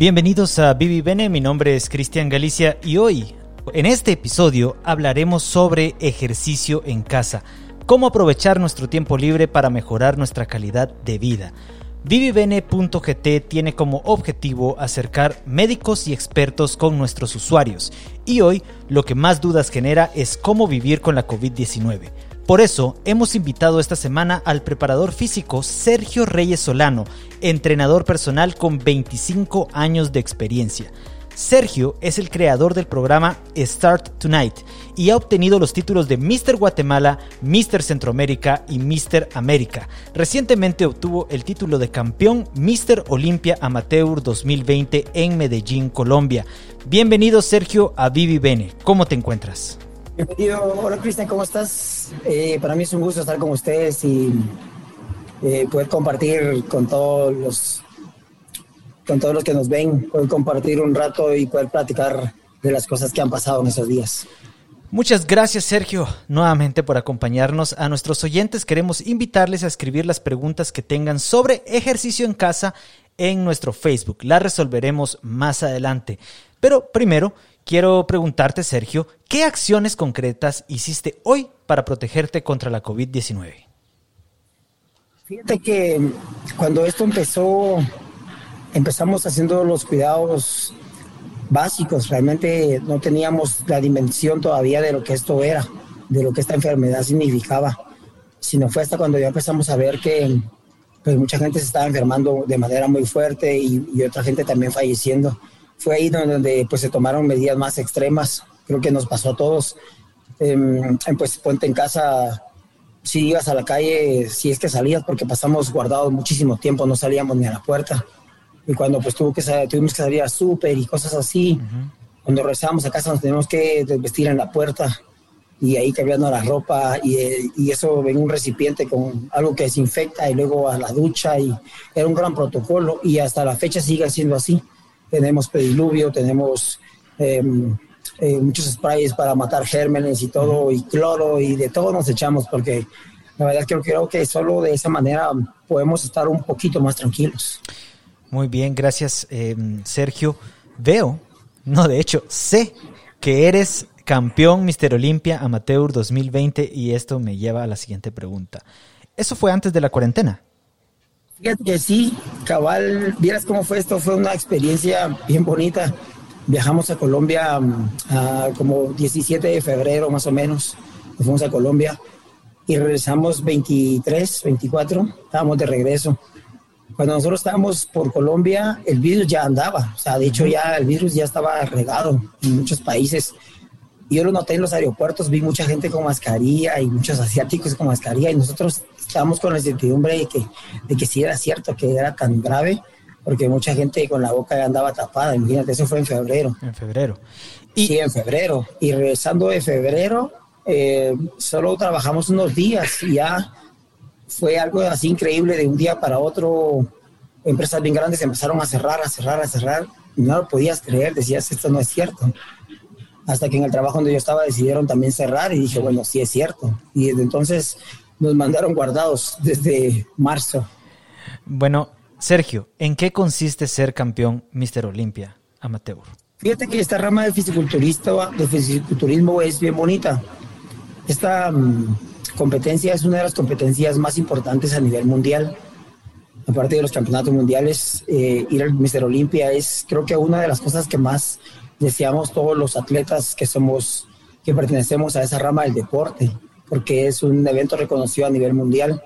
Bienvenidos a Vivi Bene, mi nombre es Cristian Galicia y hoy, en este episodio, hablaremos sobre ejercicio en casa, cómo aprovechar nuestro tiempo libre para mejorar nuestra calidad de vida. Vivibene.gt tiene como objetivo acercar médicos y expertos con nuestros usuarios y hoy lo que más dudas genera es cómo vivir con la COVID-19. Por eso hemos invitado esta semana al preparador físico Sergio Reyes Solano, entrenador personal con 25 años de experiencia. Sergio es el creador del programa Start Tonight y ha obtenido los títulos de Mr. Guatemala, Mr. Centroamérica y Mr. América. Recientemente obtuvo el título de campeón Mr. Olympia Amateur 2020 en Medellín, Colombia. Bienvenido Sergio a Vivi Bene. ¿Cómo te encuentras? Bienvenido. Hola Cristian, ¿cómo estás? Eh, para mí es un gusto estar con ustedes y eh, poder compartir con todos los con todos los que nos ven, poder compartir un rato y poder platicar de las cosas que han pasado en esos días. Muchas gracias Sergio nuevamente por acompañarnos. A nuestros oyentes queremos invitarles a escribir las preguntas que tengan sobre ejercicio en casa en nuestro Facebook. Las resolveremos más adelante. Pero primero, quiero preguntarte, Sergio, ¿qué acciones concretas hiciste hoy para protegerte contra la COVID-19? Fíjate que cuando esto empezó, empezamos haciendo los cuidados básicos. Realmente no teníamos la dimensión todavía de lo que esto era, de lo que esta enfermedad significaba. Sino fue hasta cuando ya empezamos a ver que pues, mucha gente se estaba enfermando de manera muy fuerte y, y otra gente también falleciendo fue ahí donde pues, se tomaron medidas más extremas. Creo que nos pasó a todos. Eh, pues ponte en casa, si ibas a la calle, si es que salías, porque pasamos guardados muchísimo tiempo, no salíamos ni a la puerta. Y cuando pues tuvo que tuvimos que salir a súper y cosas así, cuando regresábamos a casa nos teníamos que vestir en la puerta y ahí cambiando la ropa y, y, eso en un recipiente con algo que desinfecta y luego a la ducha y era un gran protocolo y hasta la fecha sigue siendo así tenemos pediluvio, tenemos em, eh, muchos sprays para matar gérmenes y todo, y cloro, y de todo nos echamos, porque la verdad que creo que solo de esa manera podemos estar un poquito más tranquilos. Muy bien, gracias em, Sergio. Veo, no, de hecho, sé que eres campeón Mister Olimpia Amateur 2020 y esto me lleva a la siguiente pregunta. ¿Eso fue antes de la cuarentena? Fíjate que sí, cabal, vieras cómo fue esto, fue una experiencia bien bonita. Viajamos a Colombia mm, a como 17 de febrero más o menos, fuimos a Colombia y regresamos 23, 24, estábamos de regreso. Cuando nosotros estábamos por Colombia, el virus ya andaba, o sea, de hecho ya el virus ya estaba regado en muchos países. Yo lo noté en los aeropuertos, vi mucha gente con mascarilla y muchos asiáticos con mascarilla y nosotros estábamos con la incertidumbre de que, de que si era cierto que era tan grave, porque mucha gente con la boca andaba tapada, imagínate, eso fue en febrero. En febrero. Y... Sí, en febrero. Y regresando de febrero, eh, solo trabajamos unos días y ya fue algo así increíble de un día para otro. Empresas bien grandes empezaron a cerrar, a cerrar, a cerrar. Y no lo podías creer, decías, esto no es cierto. Hasta que en el trabajo donde yo estaba decidieron también cerrar y dije, bueno, sí es cierto. Y desde entonces nos mandaron guardados desde marzo. Bueno, Sergio, ¿en qué consiste ser campeón Mister Olimpia amateur? Fíjate que esta rama fisiculturista, del fisiculturismo es bien bonita. Esta mm, competencia es una de las competencias más importantes a nivel mundial. Aparte de los campeonatos mundiales, eh, ir al Mister Olimpia es creo que una de las cosas que más deseamos todos los atletas que somos, que pertenecemos a esa rama del deporte porque es un evento reconocido a nivel mundial.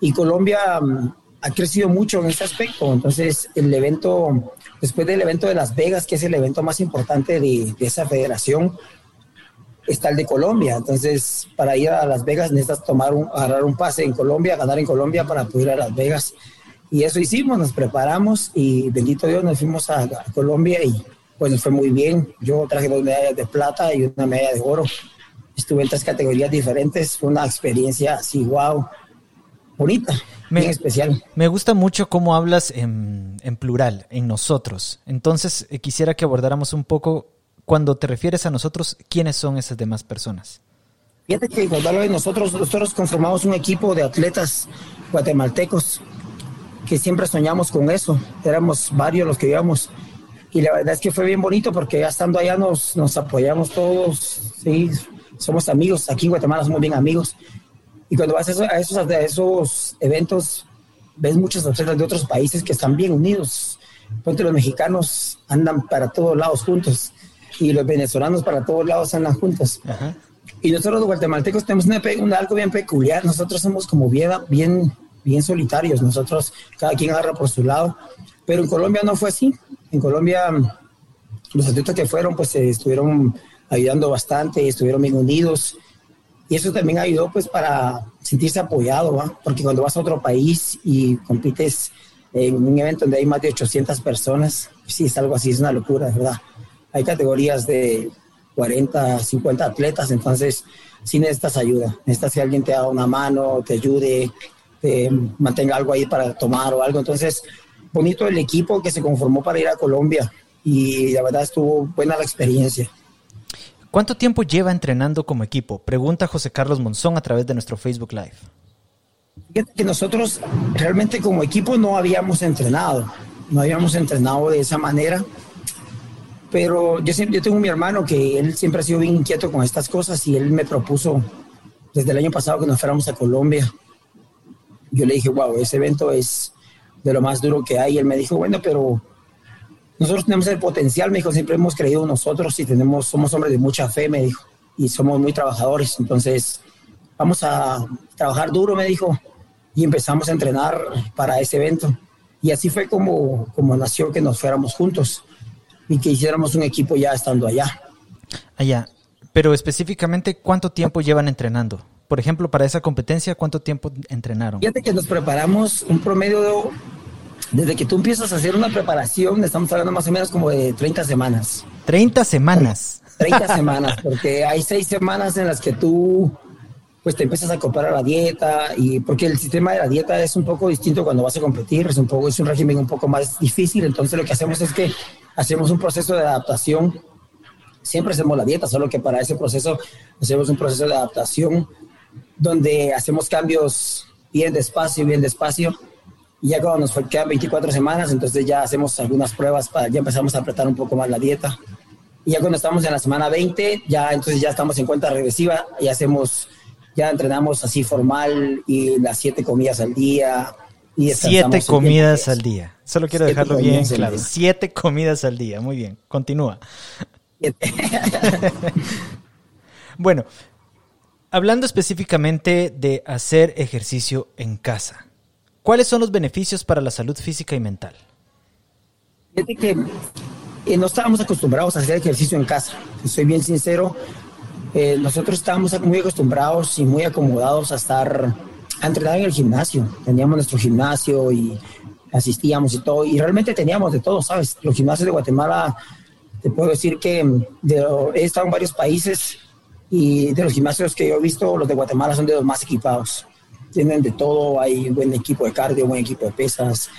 Y Colombia mm, ha crecido mucho en este aspecto. Entonces, el evento, después del evento de Las Vegas, que es el evento más importante de, esa federación, está el de Colombia. Entonces, para ir a Las Vegas necesitas tomar un, agarrar un pase en Colombia, ganar en Colombia para poder ir a Las Vegas. Y eso hicimos, nos preparamos y bendito Dios nos fuimos a Colombia y pues nos fue muy bien. Yo traje dos medallas de plata y una medalla de oro estuve en tres categorías diferentes, fue una experiencia así, wow, bonita, muy especial. Me gusta mucho cómo hablas en, plural, en nosotros. Entonces, eh, quisiera que abordáramos un poco, cuando te refieres a nosotros, ¿quiénes son esas demás personas? Fíjate que cuando hablo de nosotros, nosotros conformamos un equipo de atletas guatemaltecos. que siempre soñamos con eso. Éramos varios los que íbamos. Y la verdad es que fue bien bonito porque ya estando allá nos, nos apoyamos todos, ¿sí? somos amigos, aquí en Guatemala somos bien amigos. Y cuando vas a esos, a esos, a esos eventos, ves muchos atletas de otros países que están bien unidos. Ponte los mexicanos andan para todos lados juntos y los venezolanos para todos lados andan juntos. Y nosotros los guatemaltecos tenemos una, algo bien peculiar. Nosotros somos como bien, bien, bien solitarios. Nosotros, cada quien agarra por su lado. Pero en Colombia no fue así. En Colombia, los atletas que fueron, pues estuvieron ayudando bastante, estuvieron bien unidos. Y eso también ayudó pues para sentirse apoyado, ¿va? porque cuando vas a otro país y compites en un evento donde hay más de 800 personas, pues sí, es algo así, es una locura, ¿verdad? Hay categorías de 40, 50 atletas, entonces sí necesitas ayuda, necesitas que alguien te haga una mano, te ayude, te mantenga algo ahí para tomar o algo. Entonces, bonito el equipo que se conformó para ir a Colombia y la verdad estuvo buena la experiencia. ¿Cuánto tiempo lleva entrenando como equipo? Pregunta José Carlos Monzón a través de nuestro Facebook Live. que nosotros realmente como equipo no habíamos entrenado, no habíamos entrenado de esa manera, pero yo, siempre, yo tengo mi hermano que él siempre ha sido bien inquieto con estas cosas y él me propuso desde el año pasado que nos fuéramos a Colombia. Yo le dije, wow, ese evento es de lo más duro que hay. Y él me dijo, bueno, pero nosotros tenemos el potencial, me dijo, siempre hemos creído nosotros y tenemos, somos hombres de mucha fe, me dijo, y somos muy trabajadores, entonces vamos a trabajar duro, me dijo, y empezamos a entrenar para ese evento. Y así fue como, como nació que nos fuéramos juntos y que hiciéramos un equipo ya estando allá. Allá, pero específicamente, ¿cuánto tiempo llevan entrenando? Por ejemplo, para esa competencia, ¿cuánto tiempo entrenaron? Fíjate que nos preparamos un promedio de desde que tú empiezas a hacer una preparación, estamos hablando más o menos como de 30 semanas. 30 semanas. 30 semanas, porque hay seis semanas en las que tú pues te empiezas a acoplar a la dieta y porque el sistema de la dieta es un poco distinto cuando vas a competir, es un poco es un régimen un poco más difícil, entonces lo que hacemos es que hacemos un proceso de adaptación. Siempre hacemos la dieta, solo que para ese proceso hacemos un proceso de adaptación donde hacemos cambios bien despacio, bien despacio y ya cuando nos quedan 24 semanas, entonces ya hacemos algunas pruebas, para, ya empezamos a apretar un poco más la dieta. Y ya cuando estamos en la semana 20, ya entonces ya estamos en cuenta regresiva y hacemos, ya entrenamos así formal y las siete comidas al día. Y siete comidas al día. Solo quiero dejarlo bien claro. Siete comidas al día. Muy bien. Continúa. bueno, hablando específicamente de hacer ejercicio en casa. ¿Cuáles son los beneficios para la salud física y mental? Fíjate que eh, no estábamos acostumbrados a hacer ejercicio en casa. soy bien sincero, eh, nosotros estábamos muy acostumbrados y muy acomodados a estar a entrenar en el gimnasio. Teníamos nuestro gimnasio y asistíamos y todo. Y realmente teníamos de todo, ¿sabes? Los gimnasios de Guatemala, te puedo decir que he estado en varios países y de los gimnasios que yo he visto, los de Guatemala son de los más equipados tienen de todo, hay buen equipo de cardio, buen equipo de pesas,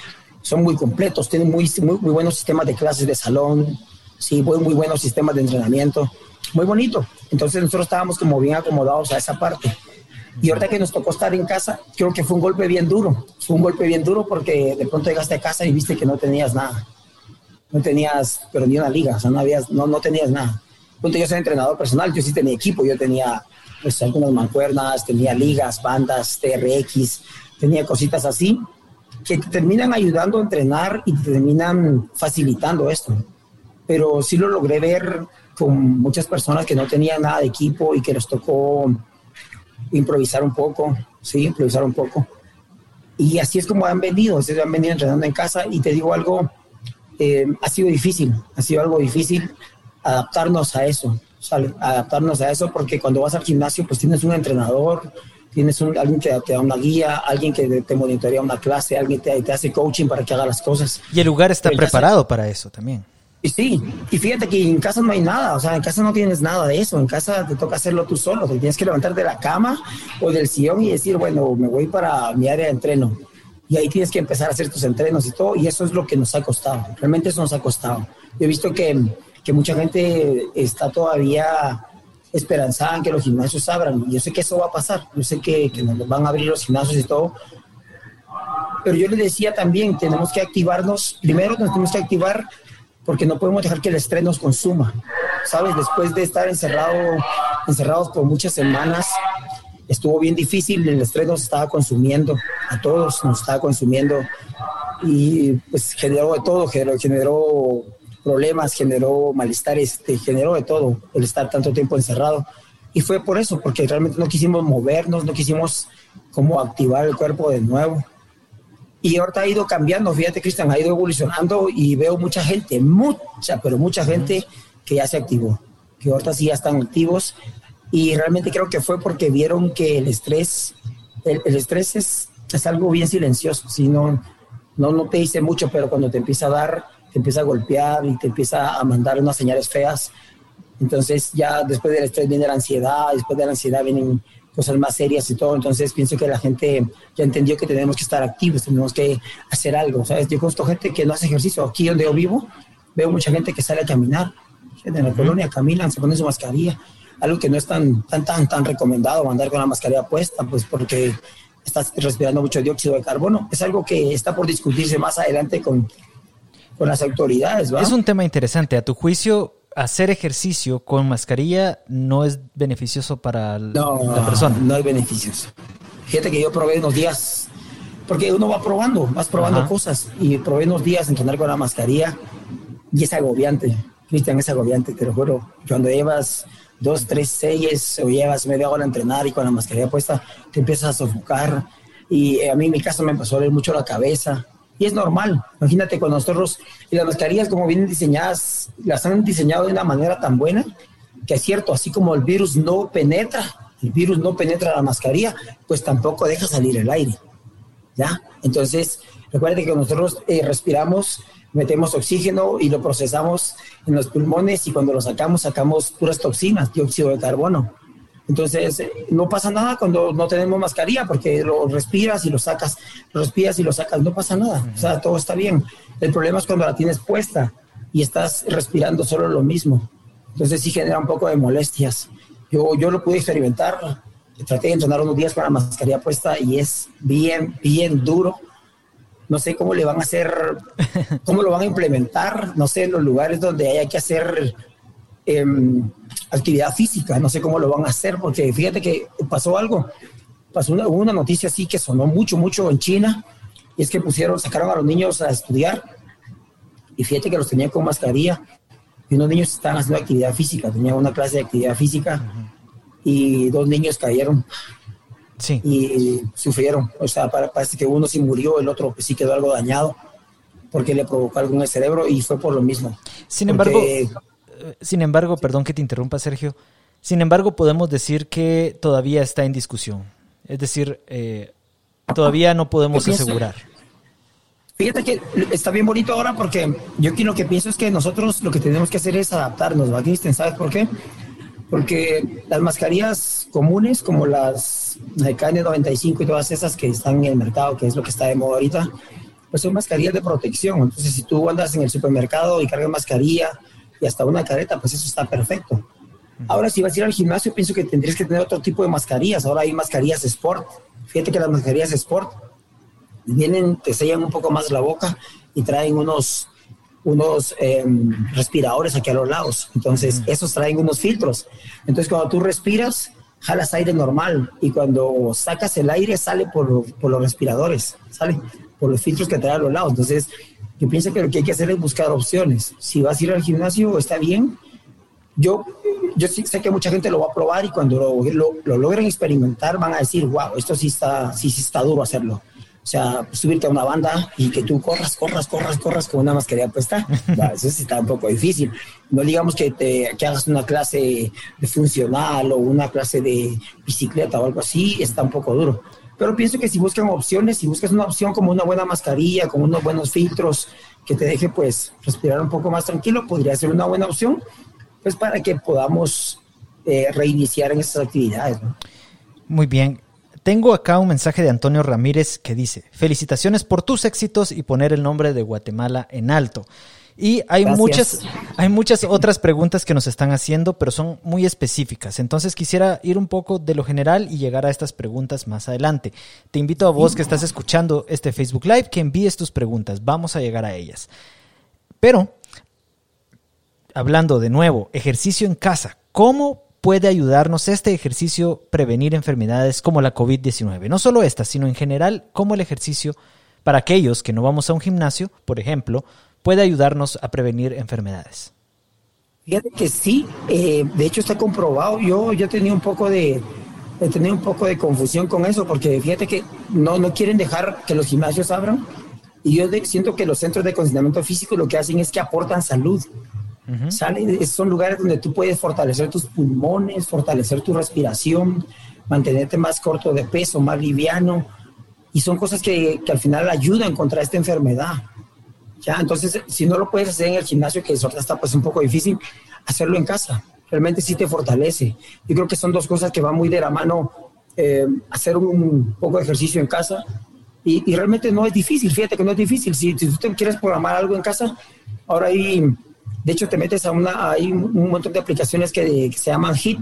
son muy completos, tienen muy, muy, buenos sistemas de clases de salón, sí, muy, muy buenos sistemas de entrenamiento, muy bonito. Entonces nosotros estábamos como bien acomodados a esa parte. Y ahorita que nos tocó estar en casa, creo que fue un golpe bien duro. Fue un golpe bien duro porque de pronto llegaste a casa y viste que no tenías nada. No tenías, pero ni una liga, o sea, no, habías, no, no tenías nada. Punto, yo soy entrenador personal, yo sí tenía equipo, yo tenía pues algunas mancuernas, tenía ligas, bandas, TRX, tenía cositas así que te terminan ayudando a entrenar y te terminan facilitando esto. Pero sí lo logré ver con muchas personas que no tenían nada de equipo y que les tocó improvisar un poco, sí, improvisar un poco. Y así es como han venido, se han venido entrenando en casa y te digo algo, eh, ha sido difícil, ha sido algo difícil adaptarnos a eso adaptarnos a eso, porque cuando vas al gimnasio, pues tienes un entrenador, tienes un, alguien que te da una guía, alguien que te monitorea una clase, alguien te, te hace coaching para que haga las cosas. Y el lugar está preparado para eso también. Y sí, y fíjate que en casa no hay nada, o sea, en casa no tienes nada de eso, en casa te toca hacerlo tú solo, te tienes que levantar de la cama o del sillón y decir, bueno, me voy para mi área de entreno. Y ahí tienes que empezar a hacer tus entrenos y todo, y eso es lo que nos ha costado, realmente eso nos ha costado. Yo he visto que que mucha gente está todavía esperanzada en que los gimnasios abran. Yo sé que eso va a pasar, yo sé que, que nos van a abrir los gimnasios y todo, pero yo le decía también, tenemos que activarnos, primero nos tenemos que activar porque no podemos dejar que el estrés nos consuma, ¿sabes? Después de estar encerrado, encerrados por muchas semanas, estuvo bien difícil, el estrés nos estaba consumiendo, a todos nos estaba consumiendo. Y pues generó de todo, generó, generó problemas, generó malestar, este, generó de todo el estar tanto tiempo encerrado. Y fue por eso, porque realmente no quisimos movernos, no quisimos como activar el cuerpo de nuevo. Y ahorita ha ido cambiando, fíjate Cristian, ha ido evolucionando y veo mucha gente, mucha, pero mucha gente que ya se activó, que ahorita sí ya están activos. Y realmente creo que fue porque vieron que el estrés, el, estrés es, es, algo bien silencioso, si no, no, no te dice mucho, pero cuando te empieza a dar, te empieza a golpear y te empieza a mandar unas señales feas, entonces ya después del estrés viene la ansiedad, después de la ansiedad vienen cosas más serias y todo. Entonces pienso que la gente ya entendió que tenemos que estar activos, tenemos que hacer algo. ¿sabes? Yo conozco gente que no hace ejercicio. Aquí donde yo vivo, veo mucha gente que sale a caminar. En la colonia caminan, se ponen su mascarilla. Algo que no es tan, tan, tan, tan recomendado andar con la mascarilla puesta, pues porque estás respirando mucho dióxido de carbono. Es algo que está por discutirse más adelante con, con las autoridades. Es un tema interesante. A tu juicio, hacer ejercicio con mascarilla no es beneficioso para la persona. No es beneficioso. Fíjate que yo probé unos días, porque uno va probando, vas probando cosas, y probé unos días entrenar con la mascarilla y es agobiante. Cristian, es agobiante, te lo juro. Cuando llevas dos, tres, seis o llevas media hora a entrenar y con la mascarilla puesta, te empiezas a sofocar. Y a mí en mi caso me empezó a doler mucho la cabeza y es normal. Imagínate con nosotros, y las mascarillas como vienen diseñadas, las han diseñado de una manera tan buena, que es cierto, así como el virus no penetra, el virus no penetra la mascarilla, pues tampoco deja salir el aire. ¿Ya? Entonces, recuerden que nosotros eh, respiramos, metemos oxígeno y lo procesamos en los pulmones y cuando lo sacamos, sacamos puras toxinas, dióxido de carbono. Entonces, no pasa nada cuando no tenemos mascarilla porque lo respiras y lo sacas, lo respiras y lo sacas, no pasa nada. O sea, todo está bien. El problema es cuando la tienes puesta y estás respirando solo lo mismo. Entonces sí genera un poco de molestias. Yo, yo lo pude experimentar. Traté de entrenar unos días con la mascarilla puesta y es bien, bien duro. No sé cómo le van a hacer, cómo lo van a implementar. No sé, en los lugares donde hay que hacer Em, actividad física. No sé cómo lo van a hacer, porque fíjate que pasó algo. Pasó una, una noticia así que sonó mucho, mucho en China, y es que pusieron, sacaron a los niños a estudiar, y fíjate que los tenían con mascarilla, y unos niños estaban haciendo actividad física, tenían una clase de actividad física, y dos niños cayeron. Sí. Y sufrieron. O sea, parece que uno sí murió, el otro sí quedó algo dañado porque le provocó algo en el cerebro y fue por lo mismo. Sin embargo, sin embargo, perdón que te interrumpa, Sergio. Sin embargo, podemos decir que todavía está en discusión. Es decir, eh, todavía no podemos asegurar. Fíjate que está bien bonito ahora porque yo aquí lo que pienso es que nosotros lo que tenemos que hacer es adaptarnos, ¿va, ¿Sabes por qué? Porque las mascarillas comunes, como las de KN95 y todas esas que están en el mercado, que es lo que está de moda ahorita, pues son mascarillas de protección. Entonces, si tú andas en el supermercado y cargas mascarilla, y hasta una careta, pues eso está perfecto. Ahora, si vas a ir al gimnasio, pienso que tendrías que tener otro tipo de mascarillas. Ahora hay mascarillas Sport. Fíjate que las mascarillas Sport vienen, te sellan un poco más la boca y traen unos, unos em, respiradores aquí a los lados. Entonces, esos traen unos filtros. Entonces, cuando tú respiras, jalas aire normal y cuando sacas el aire sale por, por los respiradores, sale por los filtros que traen a los lados. Entonces, yo pienso que lo que hay que hacer es buscar opciones. Si vas a ir al gimnasio, está bien. Yo, yo sé que mucha gente lo va a probar y cuando lo, lo, logren experimentar van a decir, wow, esto sí está, sí, sí está duro hacerlo. O sea, subirte a una banda y que tú corras, corras, corras, corras con una mascarilla puesta, eso sí está un poco difícil. No digamos que, te, que hagas una clase de funcional o una clase de bicicleta o algo así, está un poco duro. Pero pienso que si buscan opciones, si buscas una opción como una buena mascarilla, como unos buenos filtros que te deje pues respirar un poco más tranquilo, podría ser una buena opción, pues para que podamos eh, reiniciar en estas actividades. Muy bien. tengo acá un mensaje de Antonio Ramírez que dice, felicitaciones por tus éxitos y poner el nombre de Guatemala en alto. Y hay muchas, hay muchas otras preguntas que nos están haciendo, pero son muy específicas. Entonces quisiera ir un poco de lo general y llegar a estas preguntas más adelante. Te invito a vos que estás escuchando este Facebook Live que envíes tus preguntas. Vamos a llegar a ellas. Pero, hablando de nuevo, ejercicio en casa. ¿Cómo puede ayudarnos este ejercicio prevenir enfermedades como la COVID-19? No solo esta, sino en general, cómo el ejercicio para aquellos que no vamos a un gimnasio, por ejemplo, puede ayudarnos a prevenir enfermedades. Fíjate que sí, eh, de hecho está comprobado. Yo, yo tenía un poco de, tenía un poco de confusión con eso, porque fíjate que no, no quieren dejar que los gimnasios abran. Y yo siento que los centros de condicionamiento físico lo que hacen es que aportan salud. son lugares donde tú puedes fortalecer tus pulmones, fortalecer tu respiración, mantenerte más corto de peso, más liviano. Y son cosas que, que al final ayudan contra esta enfermedad. Ya, entonces, si no lo puedes hacer en el gimnasio, que ahorita está pues un poco difícil, hacerlo en casa. Realmente sí te fortalece. Yo creo que son dos cosas que van muy de la mano. Eh, hacer un, poco de ejercicio en casa y, realmente no es difícil. Fíjate que no es difícil. Si, si tú te quieres programar algo en casa, ahora hay, de hecho, te metes a una, hay un montón de aplicaciones que, que se llaman HIT,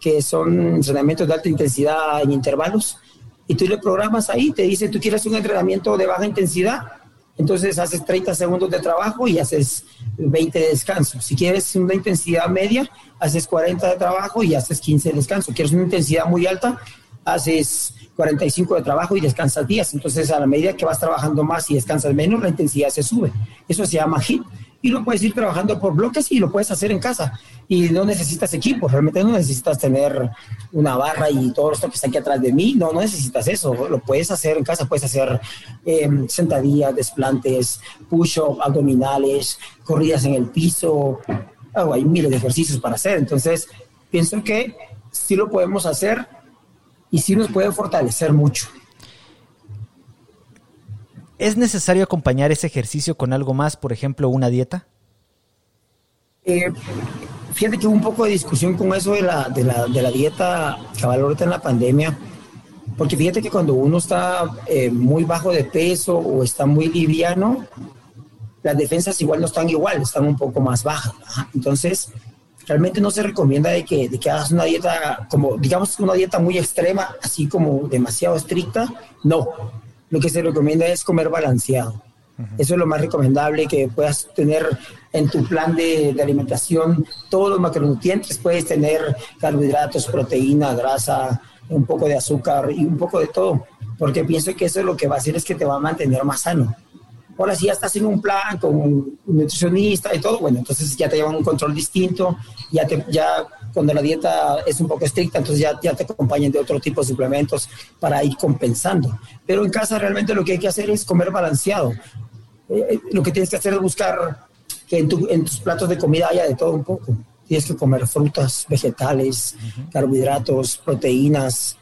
que son entrenamientos de alta intensidad en intervalos. Y tú le programas ahí, te dice, tú quieres un entrenamiento de baja intensidad, entonces haces 30 segundos de trabajo y haces 20 de descanso. Si quieres una intensidad media, haces 40 de trabajo y haces 15 de descanso. Quieres una intensidad muy alta, haces 45 de trabajo y descansas días. Entonces, a la medida que vas trabajando más y descansas menos, la intensidad se sube. Eso se llama HIT y lo puedes ir trabajando por bloques y lo puedes hacer en casa. Y no necesitas equipo, realmente no necesitas tener una barra y todo esto que está aquí atrás de mí, no, no necesitas eso, lo puedes hacer en casa, puedes hacer eh, sentadillas, desplantes, push-up, abdominales, corridas en el piso, oh, hay miles de ejercicios para hacer. Entonces, pienso que sí lo podemos hacer y sí nos puede fortalecer mucho. ¿Es necesario acompañar ese ejercicio con algo más, por ejemplo, una dieta? Eh, fíjate que hubo un poco de discusión con eso de la, de la, de la dieta cabal ahorita en la pandemia, porque fíjate que cuando uno está eh, muy bajo de peso o está muy liviano, las defensas igual no están igual, están un poco más bajas. Entonces, realmente no se recomienda de que, de que hagas una dieta como, digamos, una dieta muy extrema, así como demasiado estricta. No, lo que se recomienda es comer balanceado. Eso es lo más recomendable, que puedas tener en tu plan de, alimentación todos los macronutrientes. Puedes tener carbohidratos, proteína, grasa, un poco de azúcar y un poco de todo, porque pienso que eso es lo que va a hacer es que te va a mantener más sano. Ahora si ya estás en un plan con un nutricionista y todo, bueno, entonces ya te llevan un control distinto, ya, te, ya cuando la dieta es un poco estricta, entonces ya, ya te acompañan de otro tipo de suplementos para ir compensando. Pero en casa realmente lo que hay que hacer es comer balanceado. Eh, eh, lo que tienes que hacer es buscar que en, en, tus platos de comida haya de todo un poco. Tienes que comer frutas, vegetales, carbohidratos, proteínas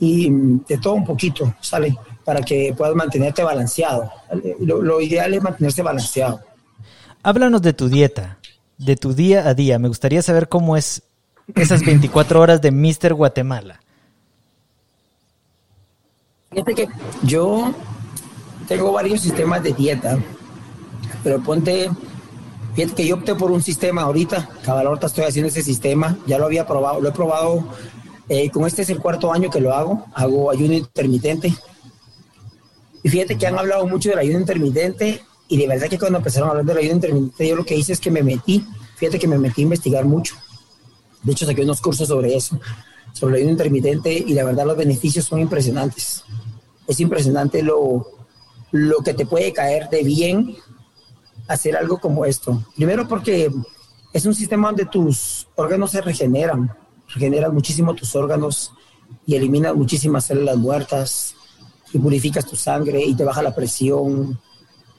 y mm, de todo un poquito, ¿sale? Para que puedas mantenerte balanceado. Lo, lo ideal es mantenerse balanceado. Háblanos de tu dieta, de tu día a día. Me gustaría saber cómo es esas 24 horas de Mr. Guatemala? Fíjate que yo tengo varios sistemas de dieta, pero ponte, fíjate que yo opté por un sistema ahorita, cabal ahorita estoy haciendo ese sistema, ya lo había probado, lo he probado, eh, con este es el cuarto año que lo hago, hago ayuno intermitente. Y fíjate que han hablado mucho del ayuno intermitente y de verdad que cuando empezaron a hablar del ayuno intermitente yo lo que hice es que me metí, fíjate que me metí a investigar mucho de hecho, saqué unos cursos sobre eso, sobre el ayuno intermitente, y la verdad los beneficios son impresionantes. Es impresionante lo, lo que te puede caer de bien hacer algo como esto. Primero porque es un sistema donde tus órganos se regeneran, regeneran muchísimo tus órganos y eliminas muchísimas células muertas y purificas tu sangre y te baja la presión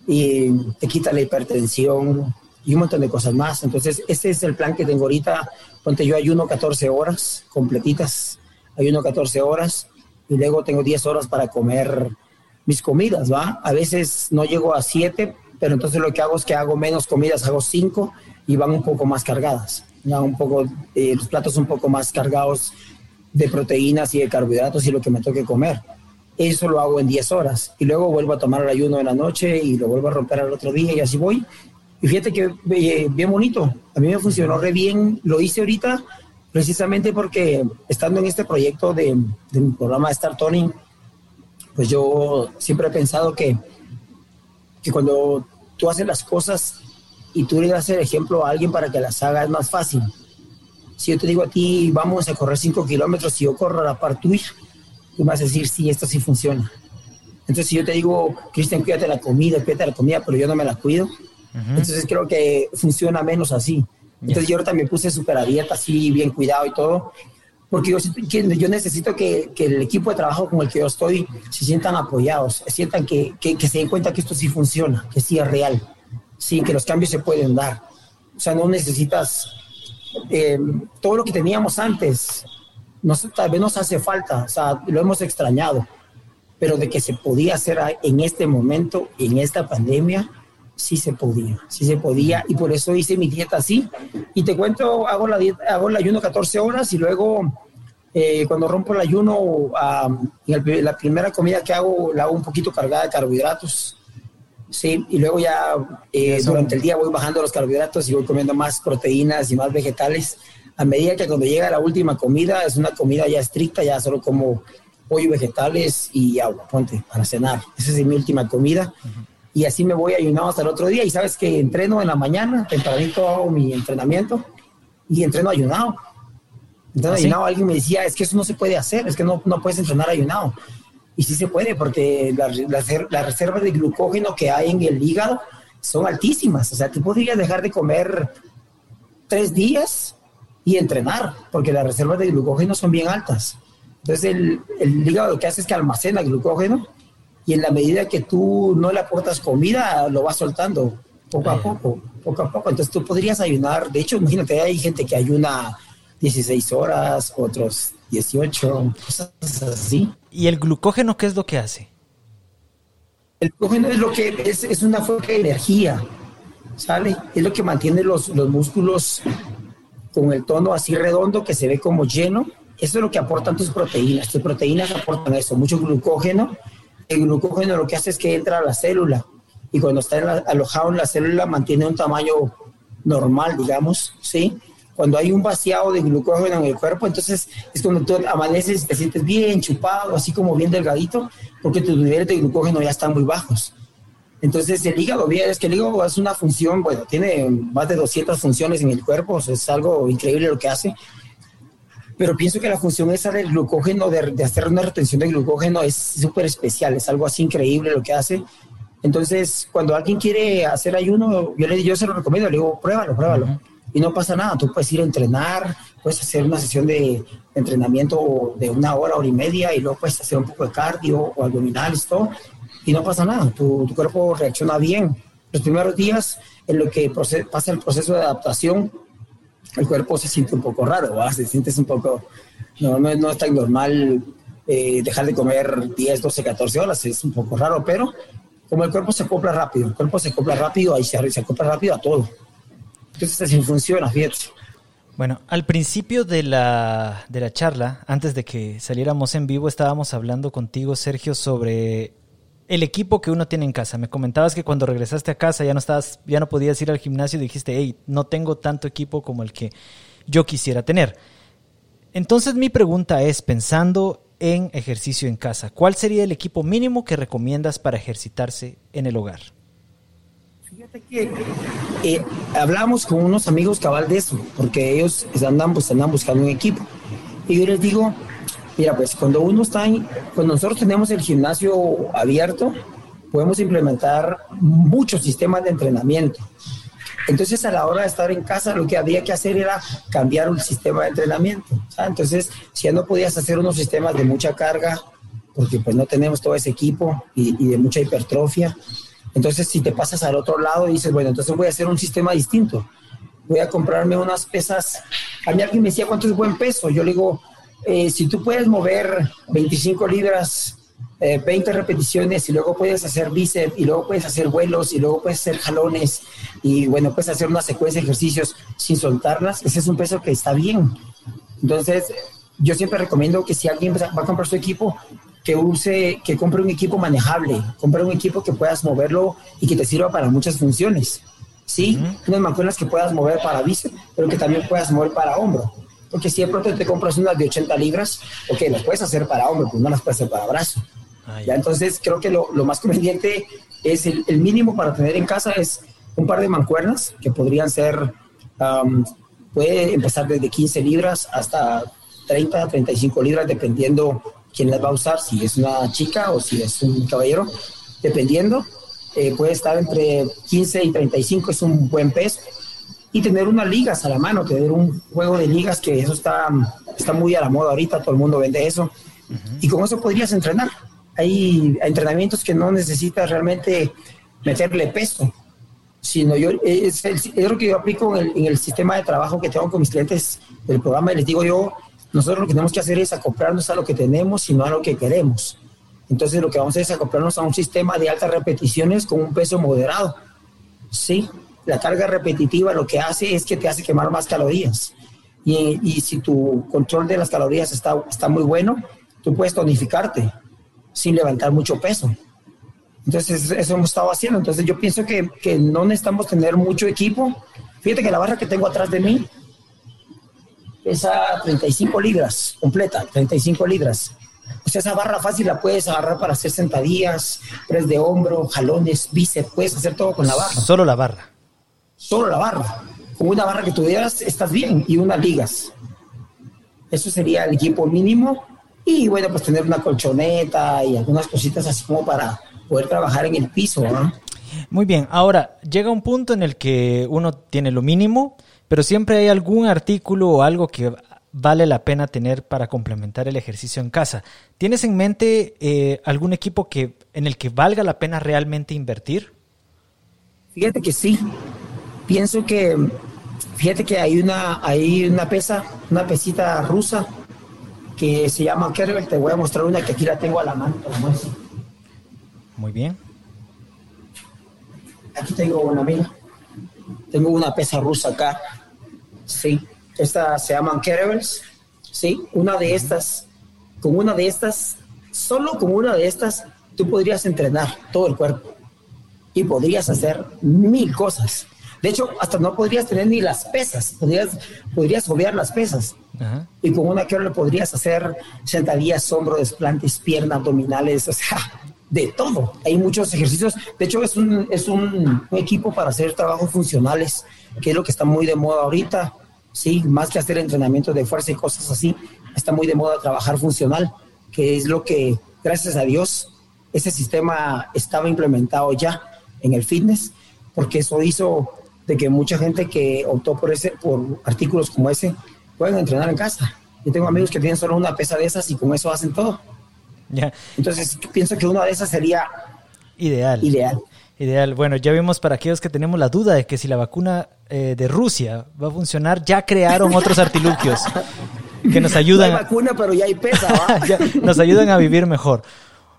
y te quita la hipertensión y un montón de cosas más. Entonces, este es el plan que tengo ahorita. Ponte yo ayuno 14 horas completitas, ayuno 14 horas y luego tengo 10 horas para comer mis comidas, ¿va? A veces no llego a 7, pero entonces lo que hago es que hago menos comidas, hago 5 y van un poco más cargadas. Ya un poco, eh, los platos un poco más cargados de proteínas y de carbohidratos y lo que me toque comer. Eso lo hago en 10 horas y luego vuelvo a tomar el ayuno de la noche y lo vuelvo a romper al otro día y así voy. Y fíjate que eh, bien bonito, a mí me funcionó re bien, lo hice ahorita precisamente porque estando en este proyecto de, de mi programa Start Tony, pues yo siempre he pensado que, que cuando tú haces las cosas y tú le das el ejemplo a alguien para que las haga, es más fácil. Si yo te digo a ti, vamos a correr 5 kilómetros y yo corro a la par tuya, tú vas a decir, sí, esto sí funciona. Entonces, si yo te digo, Cristian, cuídate la comida, cuídate la comida, pero yo no me la cuido, entonces creo que funciona menos así. Entonces, yo ahorita me puse súper a dieta, así, bien cuidado y todo, porque yo, yo necesito que, que, el equipo de trabajo con el que yo estoy se sientan apoyados, sientan que, que, que se den cuenta que esto sí funciona, que sí es real, sí, que los cambios se pueden dar. O sea, no necesitas eh, todo lo que teníamos antes, nos, tal vez nos hace falta, o sea, lo hemos extrañado, pero de que se podía hacer en este momento, en esta pandemia, sí se podía, sí se podía, y por eso hice mi dieta así. Y te cuento, hago, la dieta, hago el ayuno 14 horas y luego eh, cuando rompo el ayuno, la primera comida que hago la hago un poquito cargada de carbohidratos. Sí, y luego ya eh, durante el día voy bajando los carbohidratos y voy comiendo más proteínas y más vegetales. A medida que cuando llega la última comida, es una comida ya estricta, ya solo como pollo, vegetales y agua, ponte, para cenar. Esa es mi última comida. Y así me voy ayunado hasta el otro día. Y sabes que entreno en la mañana, tempranito hago mi entrenamiento y entreno ayunado. Entreno ¿Ah, ayunado, alguien me decía, es que eso no se puede hacer, es que no, no puedes entrenar ayunado. Y sí se puede, porque las la, reservas de glucógeno que hay en el hígado son altísimas. O sea, tú podrías dejar de comer tres días y entrenar, porque las reservas de glucógeno son bien altas. Entonces, el, el hígado lo que hace es que almacena glucógeno y en la medida que tú no le aportas comida, lo vas soltando poco a poco, poco a poco. Entonces, tú podrías ayunar. De hecho, imagínate, hay gente que ayuna 16 horas, otros 18, cosas así. ¿Y el glucógeno qué es lo que hace? El glucógeno es lo que es, es una fuente de energía, ¿sale? Es lo que mantiene los, los músculos con el tono así redondo que se ve como lleno. Eso es lo que aportan tus proteínas. Tus proteínas aportan eso, mucho glucógeno. El glucógeno lo que hace es que entra a la célula y cuando está alojado en la célula mantiene un tamaño normal, digamos, ¿sí? cuando hay un vaciado de glucógeno en el cuerpo, entonces es cuando tú amaneces y te sientes bien chupado, así como bien delgadito, porque tus niveles de glucógeno ya están muy bajos. Entonces el hígado, bien, es que el hígado es una función, bueno, tiene más de 200 funciones en el cuerpo, es algo increíble lo que hace, pero pienso que la función esa del glucógeno, de, de hacer una retención de glucógeno, es súper especial, es algo así increíble lo que hace. Entonces, cuando alguien quiere hacer ayuno, yo, le, yo se lo recomiendo, le digo, pruébalo, pruébalo y no pasa nada. Tú puedes ir a entrenar, puedes hacer una sesión de entrenamiento de una hora, hora y media y luego puedes hacer un poco de cardio o abdominales, todo, y no pasa nada. Tu, tu cuerpo reacciona bien. Los primeros días, en lo que pasa el proceso de adaptación, el cuerpo se siente un poco raro, se sientes un poco, no, no, es tan normal eh, dejar de comer 10, 12, 14 horas, es un poco raro, pero como el cuerpo se acopla rápido, el cuerpo se acopla rápido, ahí se, se acopla rápido a todo. Entonces así funciona, fíjate. Bueno, al principio de la, de la charla, antes de que saliéramos en vivo, estábamos hablando contigo, Sergio, sobre el equipo que uno tiene en casa. Me comentabas que cuando regresaste a casa ya no estabas, ya no podías ir al gimnasio y dijiste, hey, no tengo tanto equipo como el que yo quisiera tener. Entonces mi pregunta es, pensando en ejercicio en casa, ¿cuál sería el equipo mínimo que recomiendas para ejercitarse en el hogar? Fíjate que eh, hablamos con unos amigos cabal de eso, porque ellos andan, pues, andan buscando un equipo. Y yo les digo, mira, pues cuando uno está en, cuando nosotros tenemos el gimnasio abierto, podemos implementar muchos sistemas de entrenamiento. Entonces, a la hora de estar en casa, lo que había que hacer era cambiar un sistema de entrenamiento. Entonces, si ya no podías hacer unos sistemas de mucha carga, porque pues no tenemos todo ese equipo y, y de mucha hipertrofia, entonces, si te pasas al otro lado y dices, bueno, entonces voy a hacer un sistema distinto. Voy a comprarme unas pesas. A mí alguien me decía, ¿cuánto es buen peso? Yo le digo, eh, si tú puedes mover 25 libras, 20 eh, repeticiones y luego puedes hacer bíceps y luego puedes hacer vuelos y luego puedes hacer jalones y bueno, puedes hacer una secuencia de ejercicios sin soltarlas, ese es un peso que está bien. Entonces, yo siempre recomiendo que si alguien va a comprar su equipo, que use, que compre un equipo manejable, compre un equipo que puedas moverlo y que te sirva para muchas funciones. Sí, unas mancuernas que puedas mover para bíceps, pero que también puedas mover para hombro. Porque si de pronto te compras unas de 80 libras, ok, las puedes hacer para hombro, pues no las puedes hacer para brazo. Ah, ya. entonces creo que lo, lo más conveniente es el, el, mínimo para tener en casa es un par de mancuernas que podrían ser, puede empezar desde 15 libras hasta 30, 35 libras, dependiendo quién las va a usar, si es una chica o si es un caballero, dependiendo. Eh, puede estar entre 15 y 35, es un buen peso. Y tener unas ligas a la mano, tener un juego de ligas, que eso está, está muy a la moda ahorita, todo el mundo vende eso. Y con eso podrías entrenar. Hay entrenamientos que no necesitas realmente meterle peso, sino yo, es, es, lo que yo aplico en el, en el, sistema de trabajo que tengo con mis clientes del programa y les digo yo, nosotros lo que tenemos que hacer es acoplarnos a lo que tenemos y no a lo que queremos. Entonces lo que vamos a hacer es acoplarnos a un sistema de altas repeticiones con un peso moderado. Sí, la carga repetitiva lo que hace es que te hace quemar más calorías. Y, y si tu control de las calorías está, está muy bueno, tú puedes tonificarte sin levantar mucho peso. Entonces, eso hemos estado haciendo. Entonces, yo pienso que, que, no necesitamos tener mucho equipo. Fíjate que la barra que tengo atrás de mí pesa 35 libras, completa, 35 libras. O sea, esa barra fácil la puedes agarrar para hacer sentadillas, press de hombro, jalones, bíceps, puedes hacer todo con la barra. Solo la barra. Solo la barra. Con una barra que tuvieras, estás bien, y unas ligas. Eso sería el equipo mínimo. Y bueno, pues tener una colchoneta y algunas cositas así como para poder trabajar en el piso. ¿no? Muy bien, ahora llega un punto en el que uno tiene lo mínimo, pero siempre hay algún artículo o algo que vale la pena tener para complementar el ejercicio en casa. ¿Tienes en mente eh, algún equipo que, en el que valga la pena realmente invertir? Fíjate que sí. Pienso que, fíjate que hay una, hay una pesa, una pesita rusa que se llama Kerbel. Te voy a mostrar una que aquí la tengo a la mano. Muy bien. Aquí tengo una, mira. Tengo una pesa rusa acá. Sí. Estas se llaman kettlebells. Sí. Una de estas, con una de estas, solo con una de estas, tú podrías entrenar todo el cuerpo. Y podrías hacer mil cosas. De hecho, hasta no podrías tener ni las pesas. Podrías, podrías obviar las pesas. Ajá. Y con una kettlebell podrías hacer sentadillas, hombro, desplantes, piernas, abdominales. O sea, de todo. Hay muchos ejercicios. De hecho, es un, es un, un, equipo para hacer trabajos funcionales, que es lo que está muy de moda ahorita. Sí, más que hacer entrenamiento de fuerza y cosas así, está muy de moda trabajar funcional, que es lo que, gracias a Dios, ese sistema estaba implementado ya en el fitness, porque eso hizo de que mucha gente que optó por ese, por artículos como ese, pueden entrenar en casa. Yo tengo amigos que tienen solo una pesa de esas y con eso hacen todo. Entonces, yo pienso que una de esas sería ideal. Ideal. Ideal. Bueno, ya vimos para aquellos que tenemos la duda de que si la vacuna eh, de Rusia va a funcionar, ya crearon otros artilugios que nos ayudan. No hay vacuna, pero ya hay pesa. ya, nos ayudan a vivir mejor.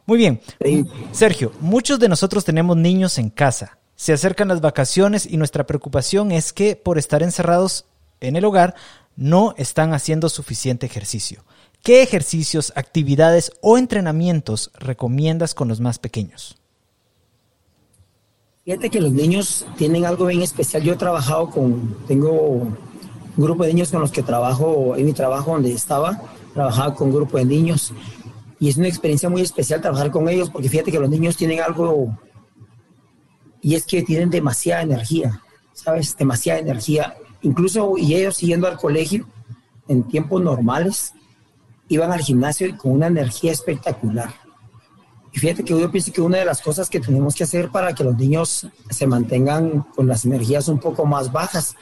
Muy bien. Sí. Sergio, muchos de nosotros tenemos niños en casa. Se acercan las vacaciones y nuestra preocupación es que por estar encerrados en el hogar no están haciendo suficiente ejercicio. ¿Qué ejercicios, actividades o entrenamientos recomiendas con los más pequeños? Fíjate que los niños tienen algo bien especial. Yo he trabajado con, tengo un grupo de niños con los que trabajo, en mi trabajo donde estaba, trabajaba con un grupo de niños y es una experiencia muy especial trabajar con ellos porque fíjate que los niños tienen algo y es que tienen demasiada energía, ¿sabes? Demasiada energía. Incluso y ellos siguiendo al colegio en tiempos normales, iban al gimnasio con una energía espectacular. Y fíjate que yo pienso que una de las cosas que tenemos que hacer para que los niños se mantengan con las energías un poco más bajas.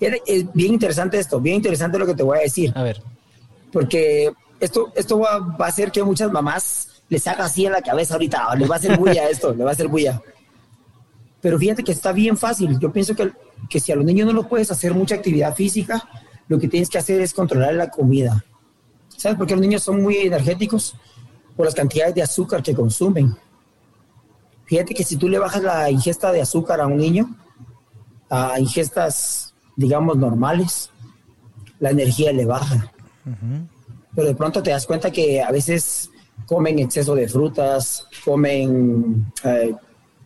Es bien interesante esto, bien interesante lo que te voy a decir. A ver. Porque esto, esto va, va a hacer que muchas mamás les haga así en la cabeza ahorita, les va a hacer bulla esto, le va a hacer bulla. Pero fíjate que está bien fácil. Yo pienso que, que si a los niños no los puedes hacer mucha actividad física, lo que tienes que hacer es controlar la comida. ¿Sabes por qué los niños son muy energéticos? Por las cantidades de azúcar que consumen. Fíjate que si tú le bajas la ingesta de azúcar a un niño a ingestas, digamos, normales, la energía le baja. Uh -huh. pero de pronto te das cuenta que a veces comen exceso de frutas, comen eh,